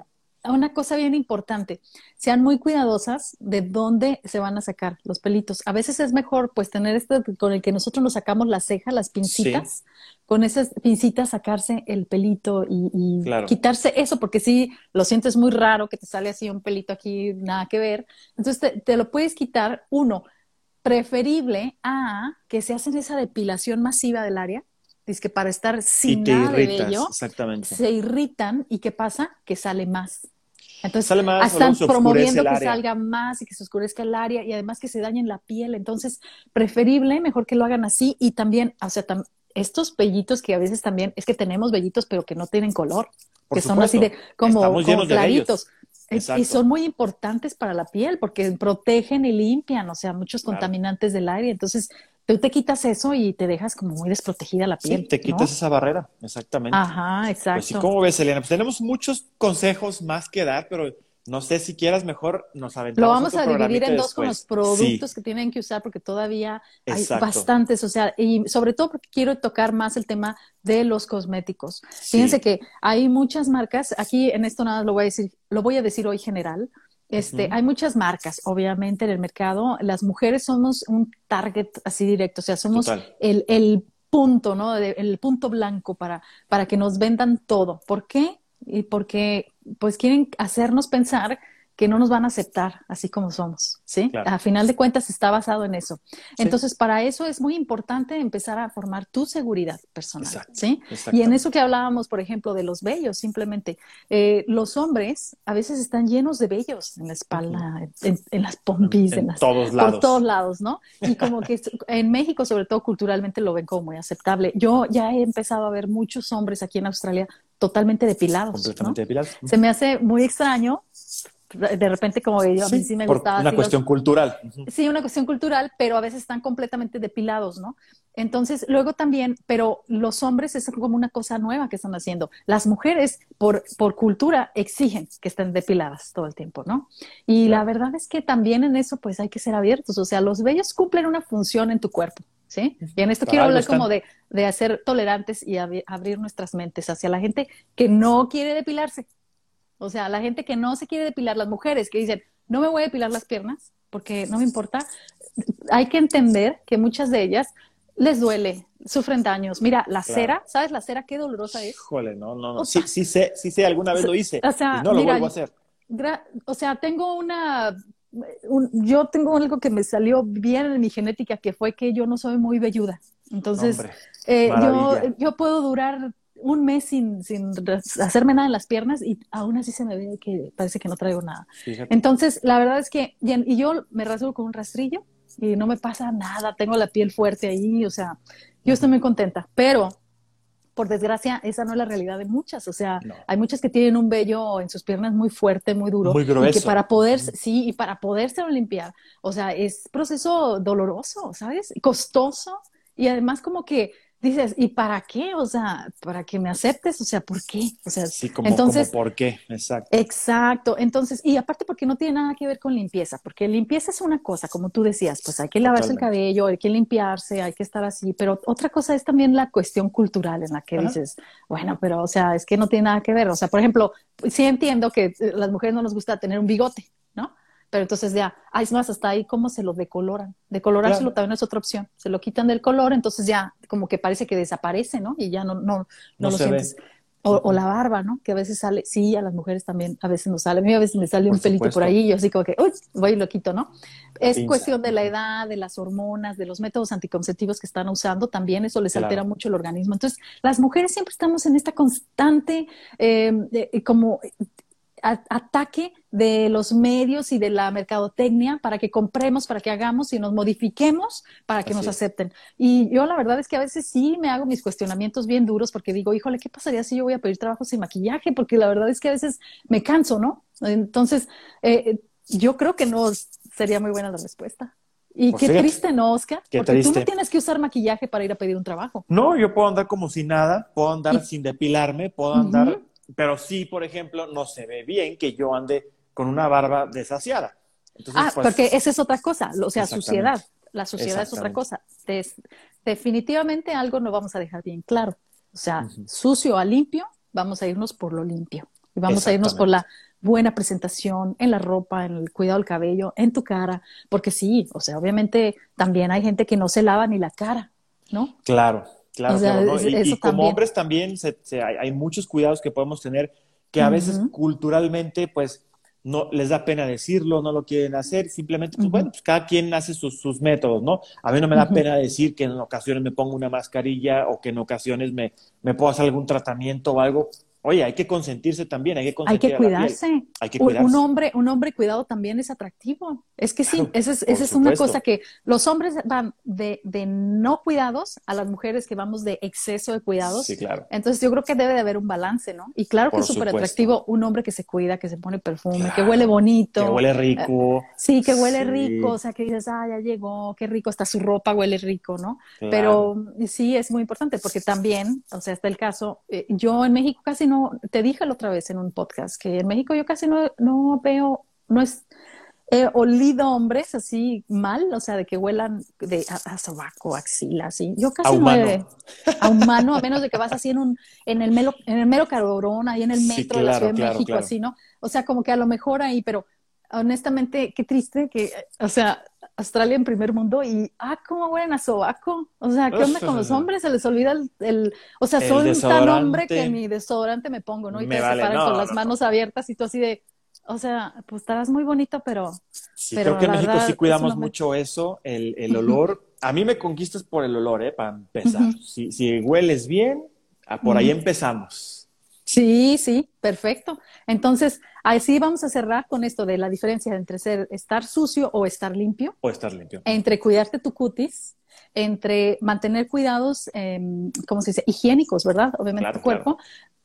una cosa bien importante, sean muy cuidadosas de dónde se van a sacar los pelitos. A veces es mejor pues tener este con el que nosotros nos sacamos la ceja, las pincitas, con esas pincitas sacarse el pelito y, quitarse eso, porque si lo sientes muy raro que te sale así un pelito aquí, nada que ver. Entonces te, lo puedes quitar, uno, preferible a que se hacen esa depilación masiva del área Dice que para estar sin nada de vello, se irritan y ¿qué pasa? Que sale más. Entonces, están promoviendo que salga más y que se oscurezca el área y además que se dañen la piel. Entonces, preferible, mejor que lo hagan así y también, o sea, estos vellitos que a veces también, es que tenemos vellitos pero que no tienen color, que son así de como, claritos. y son muy importantes para la piel porque protegen y limpian, o sea, muchos contaminantes del aire. Entonces, tú te quitas eso y te dejas como muy desprotegida la piel. Sí, te quitas esa barrera, exactamente. Ajá, exacto. Pues sí, ¿cómo ves, Elena? Pues tenemos muchos consejos más que dar, pero no sé si quieras mejor nos aventamos. Lo vamos a dividir en dos con los productos que tienen que usar porque todavía hay bastantes, o sea, y sobre todo porque quiero tocar más el tema de los cosméticos. Fíjense que hay muchas marcas, aquí en esto nada lo voy a decir, lo voy a decir hoy general, este, Hay muchas marcas, obviamente, en el mercado. Las mujeres somos un target así directo, o sea, somos el, el, punto, ¿no? el punto blanco para, para que nos vendan todo. ¿Por qué? Y porque pues quieren hacernos pensar que no nos van a aceptar así como somos, ¿sí? A final de cuentas está basado en eso. Entonces, para eso es muy importante empezar a formar tu seguridad personal, ¿sí? Y en eso que hablábamos, por ejemplo, de los vellos, simplemente, eh, los hombres a veces están llenos de vellos en la espalda, en, las pompis, en, todos lados. Por todos lados, ¿no? Y como que en México, sobre todo culturalmente, lo ven como muy aceptable. Yo ya he empezado a ver muchos hombres aquí en Australia totalmente depilados. Completamente depilados. Se me hace muy extraño de repente como yo a mí sí me gustaba. Una cuestión cultural. Sí, una cuestión cultural, pero a veces están completamente depilados, ¿no? Entonces, luego también, pero los hombres es como una cosa nueva que están haciendo. Las mujeres, por, por cultura, exigen que estén depiladas todo el tiempo, ¿no? Y la verdad es que también en eso, pues hay que ser abiertos. O sea, los vellos cumplen una función en tu cuerpo, ¿sí? Y en esto quiero hablar como de, de hacer tolerantes y abrir nuestras mentes hacia la gente que no quiere depilarse. O sea, la gente que no se quiere depilar, las mujeres que dicen, no me voy a depilar las piernas porque no me importa, hay que entender que muchas de ellas les duele, sufren daños. Mira, la cera, ¿sabes la cera qué dolorosa es? Híjole, no, no, no. sí, sí sé, sí sé, alguna vez lo hice. O sea, y no lo vuelvo a hacer. O sea, tengo una yo tengo algo que me salió bien en mi genética, que fue que yo no soy muy velluda. Entonces, eh, yo, yo, puedo durar un mes sin, sin hacerme nada en las piernas y aún así se me ve que parece que no traigo nada. Entonces, la verdad es que, y yo me rasgo con un rastrillo y no me pasa nada, tengo la piel fuerte ahí, o sea, yo estoy muy contenta, pero por desgracia, esa no es la realidad de muchas. O sea, hay muchas que tienen un vello en sus piernas muy fuerte, muy duro. Muy grueso. Y que para poder, sí, y para poderse limpiar, o sea, es proceso doloroso, ¿sabes? Costoso. Y además como que dices, ¿y para qué? O sea, para que me aceptes, o sea, ¿por qué? O sea, sí, como, entonces, ¿por qué? Exacto. Exacto. Entonces, y aparte porque no tiene nada que ver con limpieza, porque limpieza es una cosa, como tú decías, pues hay que lavarse el cabello, hay que limpiarse, hay que estar así, pero otra cosa es también la cuestión cultural en la que dices, bueno, pero o sea, es que no tiene nada que ver. O sea, por ejemplo, sí entiendo que las mujeres no nos gusta tener un bigote, pero entonces ya, ah, es más, hasta ahí cómo se lo decoloran. Decolorárselo también es otra opción. Se lo quitan del color, entonces ya como que parece que desaparece, ¿no? Y ya no, no, no, lo sientes. O, la barba, ¿no? Que a veces sale, sí, a las mujeres también a veces nos sale. A mí a veces me sale un pelito por ahí y yo así como que, uy, voy y lo quito, ¿no? Es cuestión de la edad, de las hormonas, de los métodos anticonceptivos que están usando, también eso les altera mucho el organismo. Entonces, las mujeres siempre estamos en esta constante, eh, como ataque de los medios y de la mercadotecnia para que compremos, para que hagamos y nos modifiquemos para que nos acepten. Y yo la verdad es que a veces sí me hago mis cuestionamientos bien duros porque digo, híjole, ¿qué pasaría si yo voy a pedir trabajo sin maquillaje? Porque la verdad es que a veces me canso, ¿no? Entonces, eh, yo creo que no sería muy buena la respuesta. Y pues qué triste, ¿no, Oscar? Porque tú no tienes que usar maquillaje para ir a pedir un trabajo. No, yo puedo andar como si nada, puedo andar sin depilarme, puedo andar pero sí, por ejemplo, no se ve bien que yo ande con una barba desasiada. ah, pues, porque esa es otra cosa, o sea, suciedad. La suciedad es otra cosa. definitivamente algo no vamos a dejar bien claro. O sea, sucio a limpio, vamos a irnos por lo limpio. Y vamos a irnos por la buena presentación en la ropa, en el cuidado del cabello, en tu cara. Porque sí, o sea, obviamente también hay gente que no se lava ni la cara, ¿no? Claro, Claro, y, como hombres también hay, muchos cuidados que podemos tener que a veces culturalmente pues no les da pena decirlo, no lo quieren hacer, simplemente pues bueno, pues cada quien hace sus, métodos, ¿no? A mí no me da pena decir que en ocasiones me pongo una mascarilla o que en ocasiones me, me puedo hacer algún tratamiento o algo, Oye, hay que consentirse también, hay que consentir Hay que cuidarse. Hay que cuidarse. Un hombre, un hombre cuidado también es atractivo. Es que sí, esa es, esa es una cosa que los hombres van de, de, no cuidados a las mujeres que vamos de exceso de cuidados. Sí, claro. Entonces yo creo que debe de haber un balance, ¿no? Y claro que es súper atractivo un hombre que se cuida, que se pone perfume, que huele bonito. Que huele rico. Eh, sí, que huele rico. O sea, que dices, ah, ya llegó, qué rico, hasta su ropa huele rico, ¿no? Pero sí, es muy importante porque también, o sea, está el caso, eh, yo en México casi no te dije la otra vez en un podcast que en México yo casi no, no veo, no es, he olido hombres así mal, o sea, de que huelan de, a, sobaco, axila, así. Yo casi no he, a humano, a menos de que vas así en un, en el mero, en el mero carorón, ahí en el metro de la Ciudad de México, así, ¿no? O sea, como que a lo mejor ahí, pero honestamente, qué triste que, o sea, Australia en primer mundo y, ah, ¿cómo huelen a sobaco? O sea, ¿qué onda con los hombres? Se les olvida el, o sea, soy tan hombre que mi desodorante me pongo, ¿no? Y te separan con las manos abiertas y tú así de, O sea, pues estarás muy bonito, pero... Sí, pero creo que en México verdad, sí cuidamos eso me- mucho eso, el, el olor. A mí me conquistas por el olor, ¿eh? Para empezar. Si, si hueles bien, por ahí empezamos. Sí, sí, perfecto. Entonces, así vamos a cerrar con esto de la diferencia entre ser, estar sucio o estar limpio, O estar limpio. entre cuidarte tu cutis, entre mantener cuidados, em, ¿cómo se dice? Higiénicos, ¿verdad? Obviamente Claro, tu cuerpo,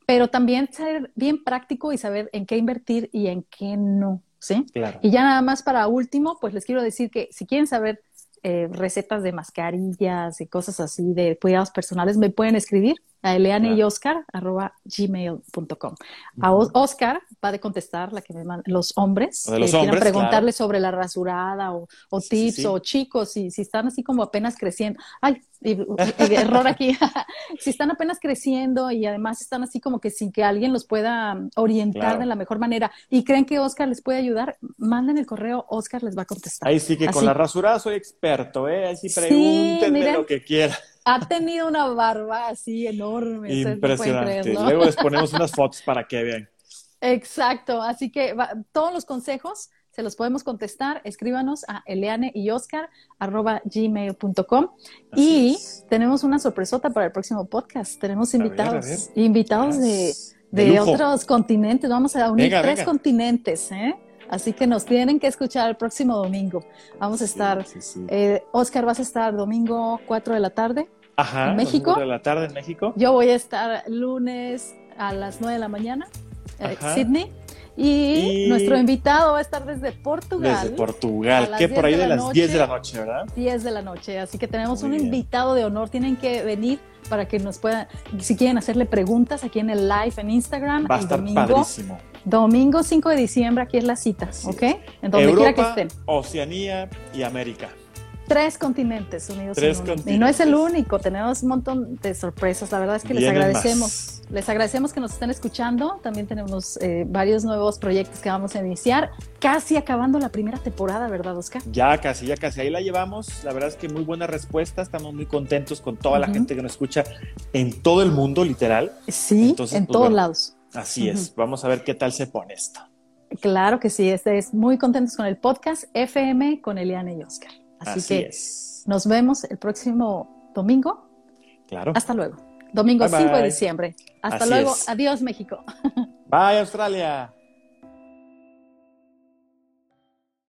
pero también ser bien práctico y saber en qué invertir y en qué no, ¿sí? Claro. Y ya nada más para último, pues les quiero decir que si quieren saber eh, recetas de mascarillas y cosas así de cuidados personales, me pueden escribir a eleaneyoscar.gmail.com. A Os- Oscar va a contestar la que me man- los hombres de los que quieran preguntarle sobre la rasurada o, o Sí, sí, tips sí. o chicos, si, si están así como apenas creciendo. Ay, y- y- error aquí. si están apenas creciendo y además están así como que sin que alguien los pueda orientar Claro. de la mejor manera y creen que Oscar les puede ayudar, manden el correo, Oscar les va a contestar. Ahí sí que con Así. la rasurada soy experto, ¿eh? Ahí sí Sí, pregúntenme lo que quieran. Ha tenido una barba así enorme. no Impresionante. Luego les ponemos unas fotos para que vean. Exacto, así que va- todos los consejos se los podemos contestar. Escríbanos a eleane y oscar arroba gmail.com y es. tenemos una sorpresota para el próximo podcast. Tenemos A ver, invitados, a ver. invitados de, De de otros continentes. Vamos a unir Venga, tres venga. continentes, ¿eh? Así que nos tienen que escuchar el próximo domingo. Vamos a estar, Sí, sí, sí. eh, Oscar, vas a estar domingo 4 de la tarde. Ajá. ¿en México? de la tarde en México. Yo voy a estar lunes a las 9 de la mañana, eh, Ajá. Sydney. Y, Y- nuestro invitado va a estar desde Portugal. Desde Portugal, que por 10 ahí de de la las 10 de la noche. noche, ¿verdad? 10 de la noche. Así que tenemos Muy un bien. invitado de honor. Tienen que venir para que nos puedan, si quieren hacerle preguntas aquí en el live en Instagram. Va a estar domingo, padrísimo. domingo 5 de diciembre, aquí es la cita, Así ¿ok? es. En donde quiera que Europa, estén. Oceanía y América. Tres continentes unidos Tres en uno. Y no es el continentes. único, tenemos un montón de sorpresas. La verdad es que les agradecemos. más. Les agradecemos que nos estén escuchando. También tenemos eh, varios nuevos proyectos que vamos a iniciar. Casi acabando la primera temporada, ¿verdad, Oscar? Ya casi, ya casi ahí la llevamos. La verdad es que muy buena respuesta. Estamos muy contentos con toda la gente que nos escucha en todo el mundo, literal. Sí, Entonces, en pues, todos bueno. lados. Así es. Vamos a ver qué tal se pone esto. Claro que sí, este es muy contentos con el podcast FM con Eliane y Oscar. Así, Así, que es. nos vemos el próximo domingo. Claro. Hasta luego. Domingo Bye, 5 de diciembre. Hasta Así luego. es. Adiós, México. Bye, Australia.